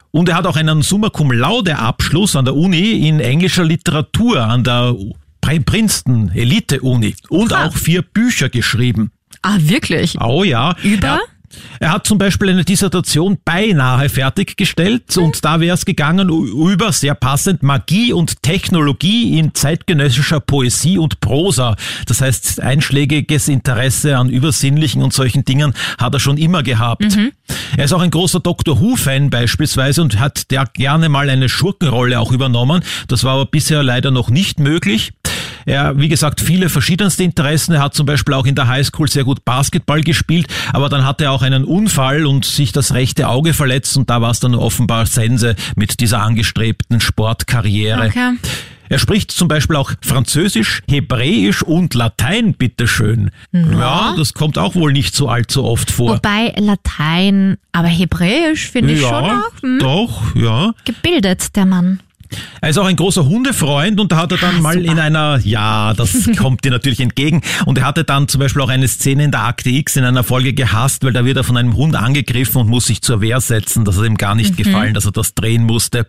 Und er hat auch einen Summa Cum Laude Abschluss an der Uni in englischer Literatur an der Pri- Princeton Elite Uni und Ha. auch vier Bücher geschrieben. Ah, wirklich? Oh ja. Über? Er, hat zum Beispiel eine Dissertation beinahe fertiggestellt und da wäre es gegangen über, sehr passend, Magie und Technologie in zeitgenössischer Poesie und Prosa. Das heißt, einschlägiges Interesse an übersinnlichen und solchen Dingen hat er schon immer gehabt. Er ist auch ein großer Doctor Who-Fan beispielsweise und hat der gerne mal eine Schurkenrolle auch übernommen. Das war aber bisher leider noch nicht möglich. Er, wie gesagt, viele verschiedenste Interessen. Er hat zum Beispiel auch in der Highschool sehr gut Basketball gespielt, aber dann hatte er auch einen Unfall und sich das rechte Auge verletzt und da war es dann offenbar Sense mit dieser angestrebten Sportkarriere. Okay. Er spricht zum Beispiel auch Französisch, Hebräisch und Latein, bitteschön. Ja, das kommt auch wohl nicht so allzu oft vor. Wobei Latein, aber Hebräisch finde ich schon ja, auch hm, doch, ja. gebildet, der Mann. Er ist auch ein großer Hundefreund und da hat er dann Ah, mal super. in einer, ja, das kommt dir natürlich entgegen. Und er hatte dann zum Beispiel auch eine Szene in der Akte X in einer Folge gehasst, weil da wird er von einem Hund angegriffen und muss sich zur Wehr setzen. Das hat ihm gar Mhm. nicht gefallen, dass er das drehen musste.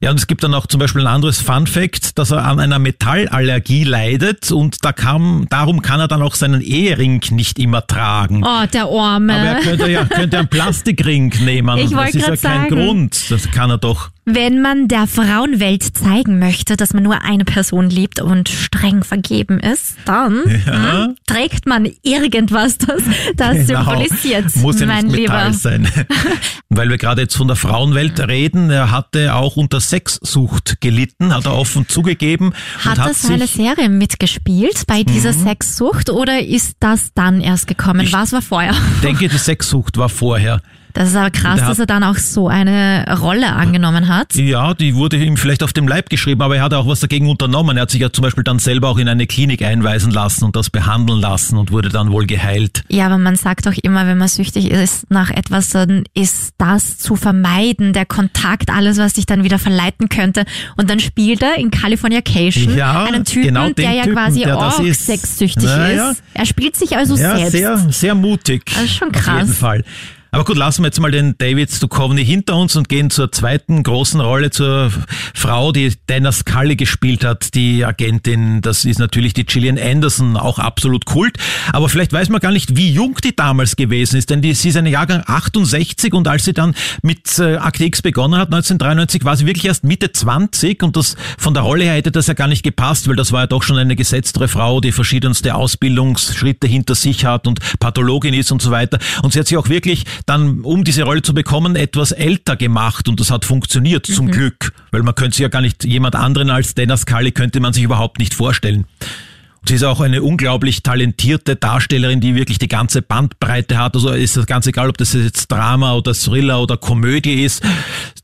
Ja, und es gibt dann auch zum Beispiel ein anderes Fun Fact, dass er an einer Metallallergie leidet und da kam, darum kann er dann auch seinen Ehering nicht immer tragen. Oh, der Arme. Aber er könnte ja könnte einen Plastikring nehmen. Ich das ist ja kein sagen. Grund. Das kann er doch. Wenn man der Frauenwelt zeigen möchte, dass man nur eine Person liebt und streng vergeben ist, dann Ja. hm, trägt man irgendwas, das, das symbolisiert, Genau. Muss ja mein nicht Lieber. Sein. Weil wir gerade jetzt von der Frauenwelt reden, er hatte auch unter Sexsucht gelitten, hat er offen zugegeben. Hat und hat das eine Mhm. Serie mitgespielt bei dieser Sexsucht oder ist das dann erst gekommen? Ich- Was war vorher? ich denke, die Sexsucht war vorher. Das ist aber krass, dass er dann auch so eine Rolle angenommen hat. Ja, die wurde ihm vielleicht auf dem Leib geschrieben, aber er hat auch was dagegen unternommen. Er hat sich ja zum Beispiel dann selber auch in eine Klinik einweisen lassen und das behandeln lassen und wurde dann wohl geheilt. Ja, aber man sagt doch immer, wenn man süchtig ist nach etwas, dann ist das zu vermeiden, der Kontakt, alles, was dich dann wieder verleiten könnte. Und dann spielt er in Californication Ja, einen Typen, genau der ja Typen, quasi der auch ist. sexsüchtig Naja. ist. Er spielt sich also Ja, selbst. sehr, sehr mutig. Das ist schon Auf krass. jeden Fall. Aber gut, lassen wir jetzt mal den David Duchovny hinter uns und gehen zur zweiten großen Rolle, zur Frau, die Dana Scully gespielt hat, die Agentin. Das ist natürlich die Gillian Anderson, auch absolut Kult. Aber vielleicht weiß man gar nicht, wie jung die damals gewesen ist, denn die, sie ist ein Jahrgang 68 und als sie dann mit äh, Akte X begonnen hat, 1993, war sie wirklich erst Mitte 20 und das von der Rolle her hätte das ja gar nicht gepasst, weil das war ja doch schon eine gesetztere Frau, die verschiedenste Ausbildungsschritte hinter sich hat und Pathologin ist und so weiter. Und sie hat sich auch wirklich dann, um diese Rolle zu bekommen, etwas älter gemacht und das hat funktioniert, zum Glück. Weil man könnte sich ja gar nicht, jemand anderen als Dana Scully könnte man sich überhaupt nicht vorstellen. Sie ist auch eine unglaublich talentierte Darstellerin, die wirklich die ganze Bandbreite hat. Also ist es ganz egal, ob das jetzt Drama oder Thriller oder Komödie ist.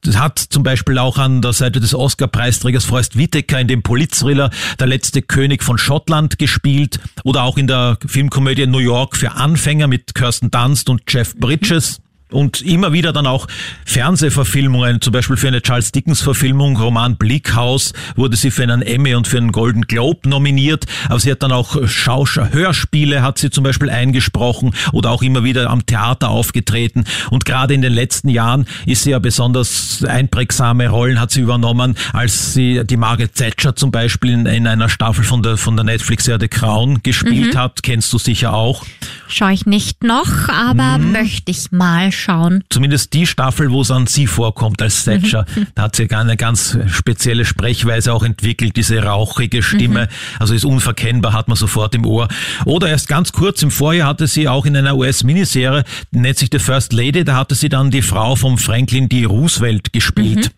Das hat zum Beispiel auch an der Seite des Oscar-Preisträgers Forrest Whitaker in dem Polit-Thriller Der letzte König von Schottland gespielt oder auch in der Filmkomödie New York für Anfänger mit Kirsten Dunst und Jeff Bridges. Und immer wieder dann auch Fernsehverfilmungen, zum Beispiel für eine Charles Dickens Verfilmung, Roman Bleak House, wurde sie für einen Emmy und für einen Golden Globe nominiert. Aber sie hat dann auch Schausch Hörspiele hat sie zum Beispiel eingesprochen oder auch immer wieder am Theater aufgetreten. Und gerade in den letzten Jahren ist sie ja besonders einprägsame Rollen hat sie übernommen, als sie die Margaret Thatcher zum Beispiel in, in einer Staffel von der, von der Netflix-Serie The Crown gespielt hat. Kennst du sicher auch. Schaue ich nicht noch, aber Mhm. möchte ich mal schauen. zumindest die Staffel, wo es an sie vorkommt als Thatcher, da hat sie eine ganz spezielle Sprechweise auch entwickelt, diese rauchige Stimme, also ist unverkennbar, hat man sofort im Ohr. Oder erst ganz kurz im Vorjahr hatte sie auch in einer US-Miniserie, nennt sich The First Lady, da hatte sie dann die Frau von Franklin D. Roosevelt gespielt.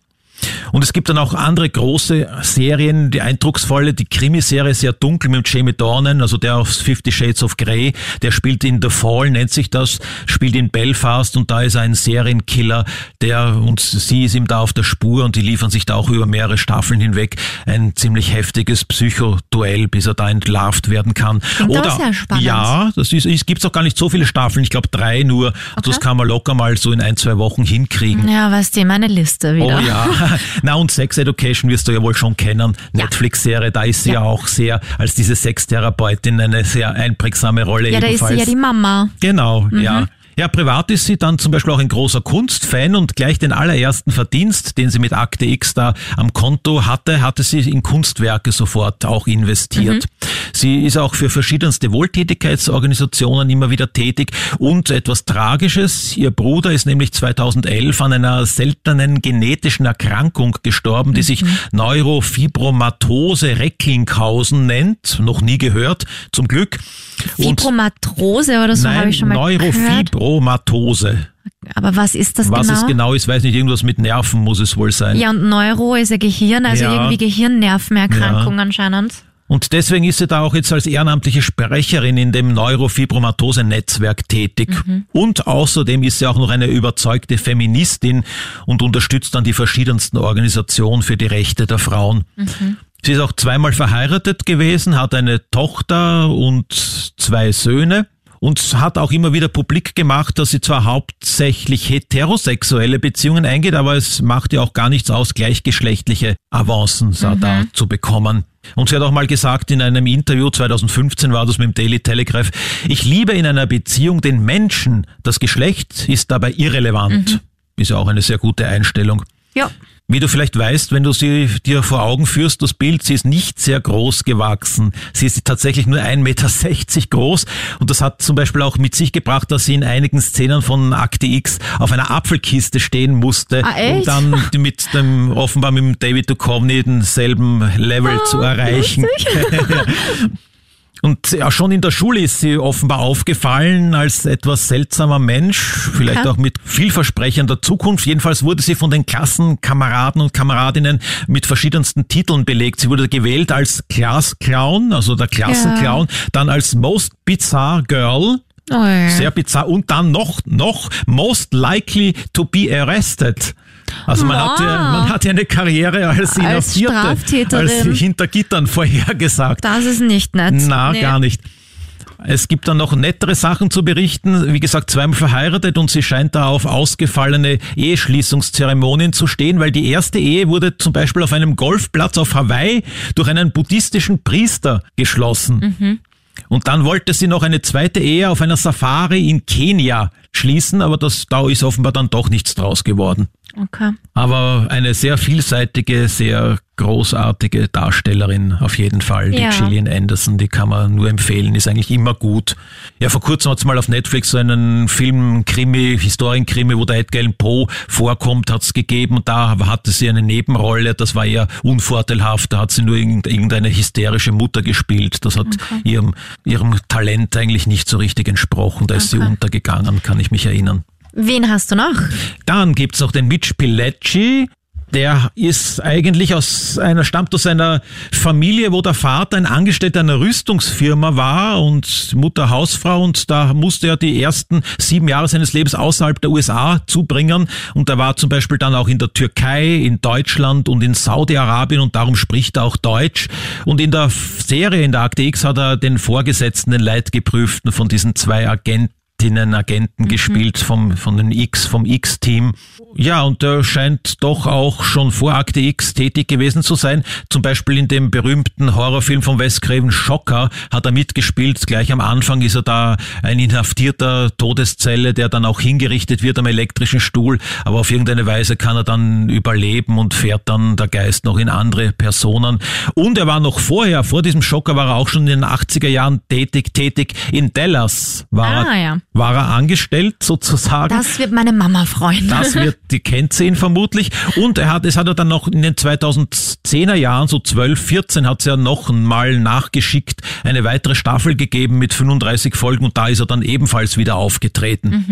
Und es gibt dann auch andere große Serien, die eindrucksvolle, die Krimiserie sehr dunkel mit Jamie Dornan, also der aus Fifty Shades of Grey, der spielt in The Fall, nennt sich das, spielt in Belfast und da ist ein Serienkiller, der und sie ist ihm da auf der Spur und die liefern sich da auch über mehrere Staffeln hinweg ein ziemlich heftiges Psychoduell, bis er da entlarvt werden kann. Klingt spannend. ja, das ist, es gibt auch gar nicht so viele Staffeln, ich glaube drei nur. Das kann man locker mal so in ein, zwei Wochen hinkriegen. Ja, was die meine Liste wieder. Oh ja. Na und Sex Education wirst du ja wohl schon kennen. Netflix-Serie, da ist sie ja. auch sehr als diese Sextherapeutin eine sehr einprägsame Rolle Ja, da ist ebenfalls. sie ja die Mama. Genau, ja. Ja, privat ist sie dann zum Beispiel auch ein großer Kunstfan und gleich den allerersten Verdienst, den sie mit Akte X da am Konto hatte, hatte sie in Kunstwerke sofort auch investiert. Sie ist auch für verschiedenste Wohltätigkeitsorganisationen immer wieder tätig und etwas Tragisches. Ihr Bruder ist nämlich 2011 an einer seltenen genetischen Erkrankung gestorben, die sich Neurofibromatose Recklinghausen nennt. Noch nie gehört, zum Glück. Fibromatrose oder so habe ich schon mal gehört. Neurofibromatose. Aber was ist das Was genau? es genau ist, weiß nicht, irgendwas mit Nerven muss es wohl sein. Ja, und Neuro ist ja Gehirn, also Ja. irgendwie Gehirnnervenerkrankung anscheinend. Und deswegen ist sie da auch jetzt als ehrenamtliche Sprecherin in dem Neurofibromatose-Netzwerk tätig. Und außerdem ist sie auch noch eine überzeugte Feministin und unterstützt dann die verschiedensten Organisationen für die Rechte der Frauen. Sie ist auch zweimal verheiratet gewesen, hat eine Tochter und zwei Söhne. Und hat auch immer wieder publik gemacht, dass sie zwar hauptsächlich heterosexuelle Beziehungen eingeht, aber es macht ihr auch gar nichts aus, gleichgeschlechtliche Avancen da zu bekommen. Und sie hat auch mal gesagt in einem Interview, 2015 war das mit dem Daily Telegraph, ich liebe in einer Beziehung den Menschen, das Geschlecht ist dabei irrelevant. Ist ja auch eine sehr gute Einstellung. Ja. Wie du vielleicht weißt, wenn du sie dir vor Augen führst, das Bild, sie ist nicht sehr groß gewachsen. Sie ist tatsächlich nur 1,60 Meter groß und das hat zum Beispiel auch mit sich gebracht, dass sie in einigen Szenen von Akte X auf einer Apfelkiste stehen musste, Ah, um dann mit dem, offenbar mit dem David Duchovny denselben Level Ah, zu erreichen. Und ja, schon in der Schule ist sie offenbar aufgefallen als etwas seltsamer Mensch, vielleicht Okay. auch mit vielversprechender Zukunft. Jedenfalls wurde sie von den Klassenkameraden und Kameradinnen mit verschiedensten Titeln belegt. Sie wurde gewählt als Class Clown, also der Klassenclown, dann als Most Bizarre Girl, Oh, ja. sehr bizarr, und dann noch, noch Most Likely to be Arrested. Also man hat, ja, man hat ja eine Karriere als Als Inhaftierte, Straftäterin. als hinter Gittern vorhergesagt. Das ist nicht nett. Na, Nee. gar nicht. Es gibt dann noch nettere Sachen zu berichten. Wie gesagt, zweimal verheiratet und sie scheint da auf ausgefallene Eheschließungszeremonien zu stehen, weil die erste Ehe wurde zum Beispiel auf einem Golfplatz auf Hawaii durch einen buddhistischen Priester geschlossen. Und dann wollte sie noch eine zweite Ehe auf einer Safari in Kenia schließen, aber das, da ist offenbar dann doch nichts draus geworden. Okay. Aber eine sehr vielseitige, sehr großartige Darstellerin auf jeden Fall, die Ja. Gillian Anderson, die kann man nur empfehlen, ist eigentlich immer gut. Ja, vor kurzem hat es mal auf Netflix so einen Film, Krimi, Historienkrimi, wo der Edgar Allan Poe vorkommt, hat es gegeben und da hatte sie eine Nebenrolle, das war eher unvorteilhaft, da hat sie nur irgend- irgendeine hysterische Mutter gespielt, das hat ihrem, ihrem Talent eigentlich nicht so richtig entsprochen, da ist sie untergegangen, kann ich mich erinnern. Wen hast du noch? Dann gibt's noch den Mitch Pileggi. Der ist eigentlich aus einer, stammt aus einer Familie, wo der Vater ein Angestellter einer Rüstungsfirma war und Mutter Hausfrau und da musste er die ersten sieben Jahre seines Lebens außerhalb der USA zubringen und er war zum Beispiel dann auch in der Türkei, in Deutschland und in Saudi-Arabien und darum spricht er auch Deutsch und in der Serie in der Akte X hat er den Vorgesetzten, den Leitgeprüften von diesen zwei Agenten Agentinnen, Agenten gespielt vom, von den X, vom X-Team. Ja, und er scheint doch auch schon vor Akte X tätig gewesen zu sein. Zum Beispiel in dem berühmten Horrorfilm von Wes Craven Schocker hat er mitgespielt. Gleich am Anfang ist er da ein inhaftierter Todeszelle, der dann auch hingerichtet wird am elektrischen Stuhl. Aber auf irgendeine Weise kann er dann überleben und fährt dann der Geist noch in andere Personen. Und er war noch vorher, vor diesem Schocker war er auch schon in den 80er Jahren tätig, tätig in Dallas war Ah, er ja. War er angestellt sozusagen. Das wird meine Mama freuen. Das wird, die kennt sie ihn vermutlich. Und er hat, es hat er dann noch in den 2010er Jahren, so 12, 14, hat es ja noch mal nachgeschickt, eine weitere Staffel gegeben mit 35 Folgen und da ist er dann ebenfalls wieder aufgetreten.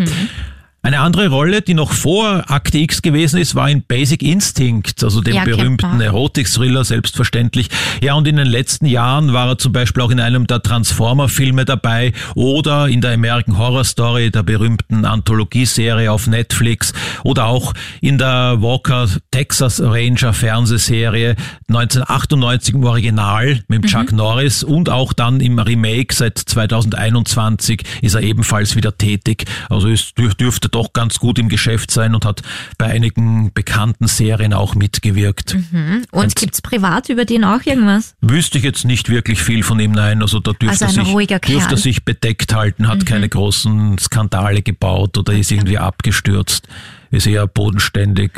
Eine andere Rolle, die noch vor Akte X gewesen ist, war in Basic Instinct, also dem Ja, berühmten. Erotik-Thriller, selbstverständlich. Ja, und in den letzten Jahren war er zum Beispiel auch in einem der Transformer-Filme dabei oder in der American Horror Story, der berühmten Anthologieserie auf Netflix oder auch in der Walker Texas Ranger Fernsehserie 1998 im Original mit Chuck Norris und auch dann im Remake seit 2021 ist er ebenfalls wieder tätig. Also es dür- dürfte doch ganz gut im Geschäft sein und hat bei einigen bekannten Serien auch mitgewirkt. Und gibt's privat über den auch irgendwas? Wüsste ich jetzt nicht wirklich viel von ihm, nein. Also da dürfte, Also er, sich, dürfte. Mhm. sich bedeckt halten, hat keine großen Skandale gebaut oder ist irgendwie abgestürzt, ist eher bodenständig,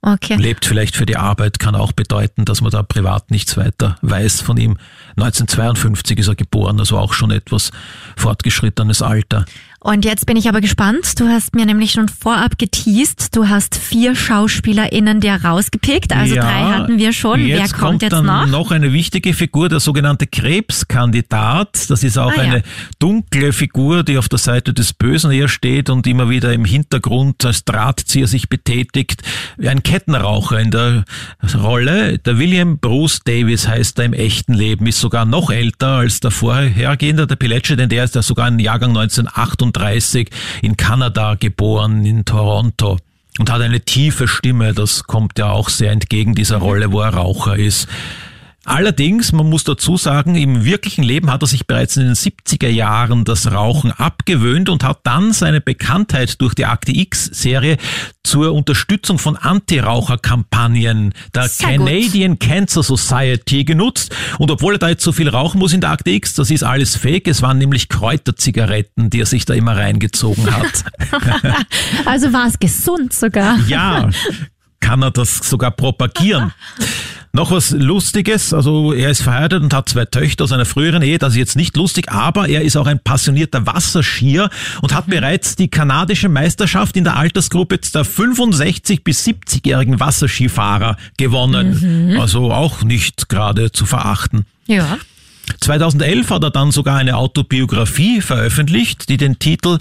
Okay. lebt vielleicht für die Arbeit, kann auch bedeuten, dass man da privat nichts weiter weiß von ihm. 1952 ist er geboren, also auch schon etwas fortgeschrittenes Alter. Und jetzt bin ich aber gespannt. Du hast mir nämlich schon vorab geteased. Du hast vier SchauspielerInnen dir rausgepickt. Also Ja, drei hatten wir schon. Wer Jetzt kommt, jetzt dann noch? eine wichtige Figur, der sogenannte Krebskandidat. Das ist auch Ah, ja. eine dunkle Figur, die auf der Seite des Bösen eher steht und immer wieder im Hintergrund als Drahtzieher sich betätigt. Wie ein Kettenraucher in der Rolle. Der William Bruce Davis heißt er im echten Leben, ist sogar noch älter als der vorhergehende, der Pilecci, denn der ist ja sogar im Jahrgang 1938 in Kanada geboren, in Toronto und hat eine tiefe Stimme. Das kommt ja auch sehr entgegen dieser Rolle, wo er Raucher ist. Allerdings, man muss dazu sagen, im wirklichen Leben hat er sich bereits in den 70er Jahren das Rauchen abgewöhnt und hat dann seine Bekanntheit durch die Akte X-Serie zur Unterstützung von Anti-Raucher-Kampagnen der Sehr gut. Canadian Cancer Society genutzt. Und obwohl er da jetzt so viel rauchen muss in der Akte X, das ist alles fake. Es waren nämlich Kräuterzigaretten, die er sich da immer reingezogen hat. Also war es gesund sogar. Ja, kann er das sogar propagieren. Noch was Lustiges, also er ist verheiratet und hat zwei Töchter aus einer früheren Ehe, das ist jetzt nicht lustig, aber er ist auch ein passionierter Wasserskier und hat bereits die kanadische Meisterschaft in der Altersgruppe der 65 bis 70-jährigen Wasserskifahrer gewonnen. Also auch nicht gerade zu verachten. Ja. 2011 hat er dann sogar eine Autobiografie veröffentlicht, die den Titel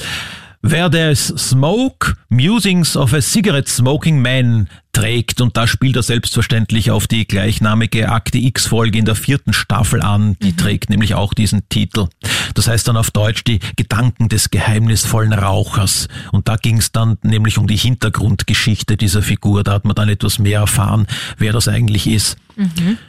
Where There's Smoke, Musings of a Cigarette Smoking Man trägt. Und da spielt er selbstverständlich auf die gleichnamige Akte X-Folge in der vierten Staffel an. Die trägt nämlich auch diesen Titel. Das heißt dann auf Deutsch die Gedanken des geheimnisvollen Rauchers. Und da ging es dann nämlich um die Hintergrundgeschichte dieser Figur. Da hat man dann etwas mehr erfahren, wer das eigentlich ist.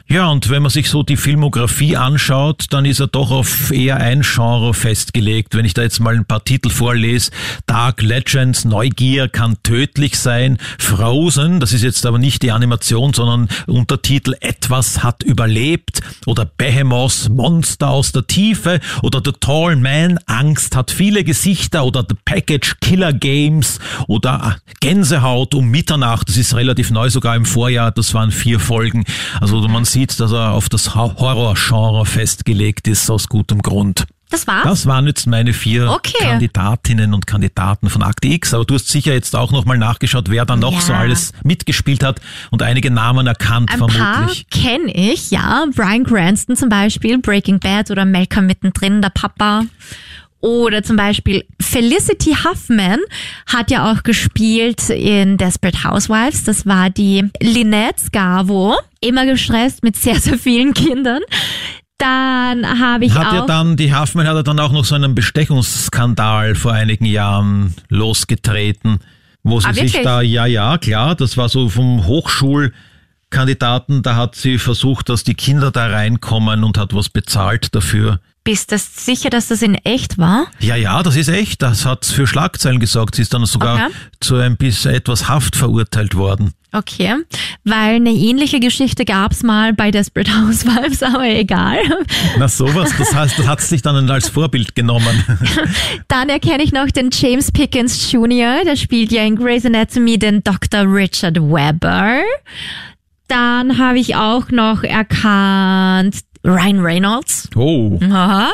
Ja, und wenn man sich so die Filmografie anschaut, dann ist er doch auf eher ein Genre festgelegt. Wenn ich da jetzt mal ein paar Titel vorlese, Dark Legends, Neugier kann tödlich sein, Frozen, das ist jetzt aber nicht die Animation, sondern Untertitel Etwas hat überlebt oder Behemoth, Monster aus der Tiefe oder The Tall Man, Angst hat viele Gesichter oder The Package, Killer Games oder Gänsehaut um Mitternacht, das ist relativ neu sogar im Vorjahr, das waren vier Folgen. Also man sieht, dass er auf das Ho- Horrorgenre festgelegt ist, aus gutem Grund. Das war's? Das waren jetzt meine vier Okay. Kandidatinnen und Kandidaten von Akte X. Aber du hast sicher jetzt auch nochmal nachgeschaut, wer da noch Ja. so alles mitgespielt hat und einige Namen erkannt, Ein paar vermutlich. kenne ich, ja. Brian Cranston zum Beispiel, Breaking Bad oder Malcolm mittendrin, der Papa. Oder zum Beispiel Felicity Huffman hat ja auch gespielt in Desperate Housewives. Das war die Lynette Scavo. Immer gestresst mit sehr, sehr vielen Kindern. Dann habe ich Hat auch... ja dann, die Huffman hat ja dann auch noch so einen Bestechungsskandal vor einigen Jahren losgetreten, wo sie Ah, sich da, ja, ja, klar, das war so vom Hochschulkandidaten, da hat sie versucht, dass die Kinder da reinkommen und hat was bezahlt dafür. bist du sicher, dass das in echt war? Ja, ja, das ist echt. Das hat für Schlagzeilen gesorgt. Sie ist dann sogar Okay. zu ein bisschen etwas Haft verurteilt worden. Okay, weil eine ähnliche Geschichte gab's mal bei Desperate Housewives, aber egal. Na sowas, das heißt, das hat sich dann als Vorbild genommen. Dann erkenne ich noch den James Pickens Jr., der spielt ja in Grey's Anatomy den Dr. Richard Webber. Dann habe ich auch noch erkannt Ryan Reynolds. Oh, Aha.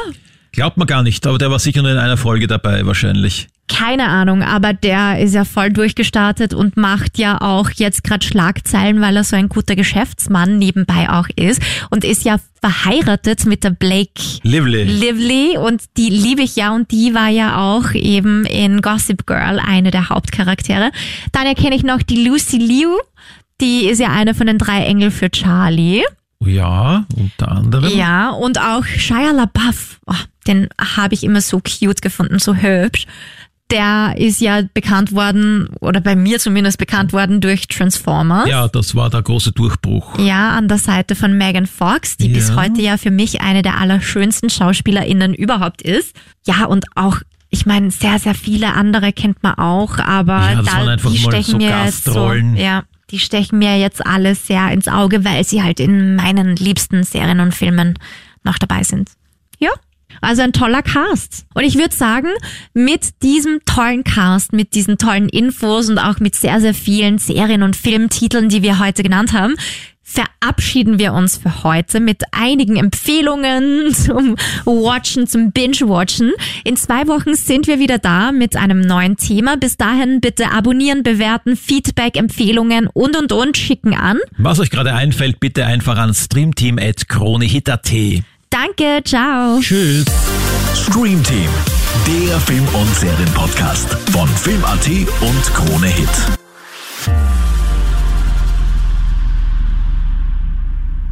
glaubt man gar nicht, aber der war sicher nur in einer Folge dabei wahrscheinlich. Keine Ahnung, aber der ist ja voll durchgestartet und macht ja auch jetzt gerade Schlagzeilen, weil er so ein guter Geschäftsmann nebenbei auch ist und ist ja verheiratet mit der Blake Lively. Lively und die liebe ich ja und die war ja auch eben in Gossip Girl eine der Hauptcharaktere. Dann erkenne ich noch die Lucy Liu, die ist ja eine von den drei Engel für Charlie. Ja, unter anderem. Ja, und auch Shia LaBeouf, oh, den habe ich immer so cute gefunden, so hübsch. Der ist ja bekannt worden, oder bei mir zumindest bekannt worden durch Transformers. Ja, das war der große Durchbruch. Ja, an der Seite von Megan Fox, die Ja. bis heute ja für mich eine der allerschönsten SchauspielerInnen überhaupt ist. Ja, und auch, ich meine, sehr, sehr viele andere kennt man auch, aber Ja, da, einfach die stechen so mir jetzt so, ja, die stechen mir jetzt alle sehr ins Auge, weil sie halt in meinen liebsten Serien und Filmen noch dabei sind. Also ein toller Cast. Und ich würde sagen, mit diesem tollen Cast, mit diesen tollen Infos und auch mit sehr, sehr vielen Serien- und Filmtiteln, die wir heute genannt haben, verabschieden wir uns für heute mit einigen Empfehlungen zum Watchen, zum Binge-Watchen. In zwei Wochen sind wir wieder da mit einem neuen Thema. Bis dahin bitte abonnieren, bewerten, Feedback, Empfehlungen und und und schicken an. Was euch gerade einfällt, bitte einfach an streamteam.kronehit.at. Danke, ciao. Tschüss. Stream Team, der Film- und Serien-Podcast von Film.at und Krone Hit.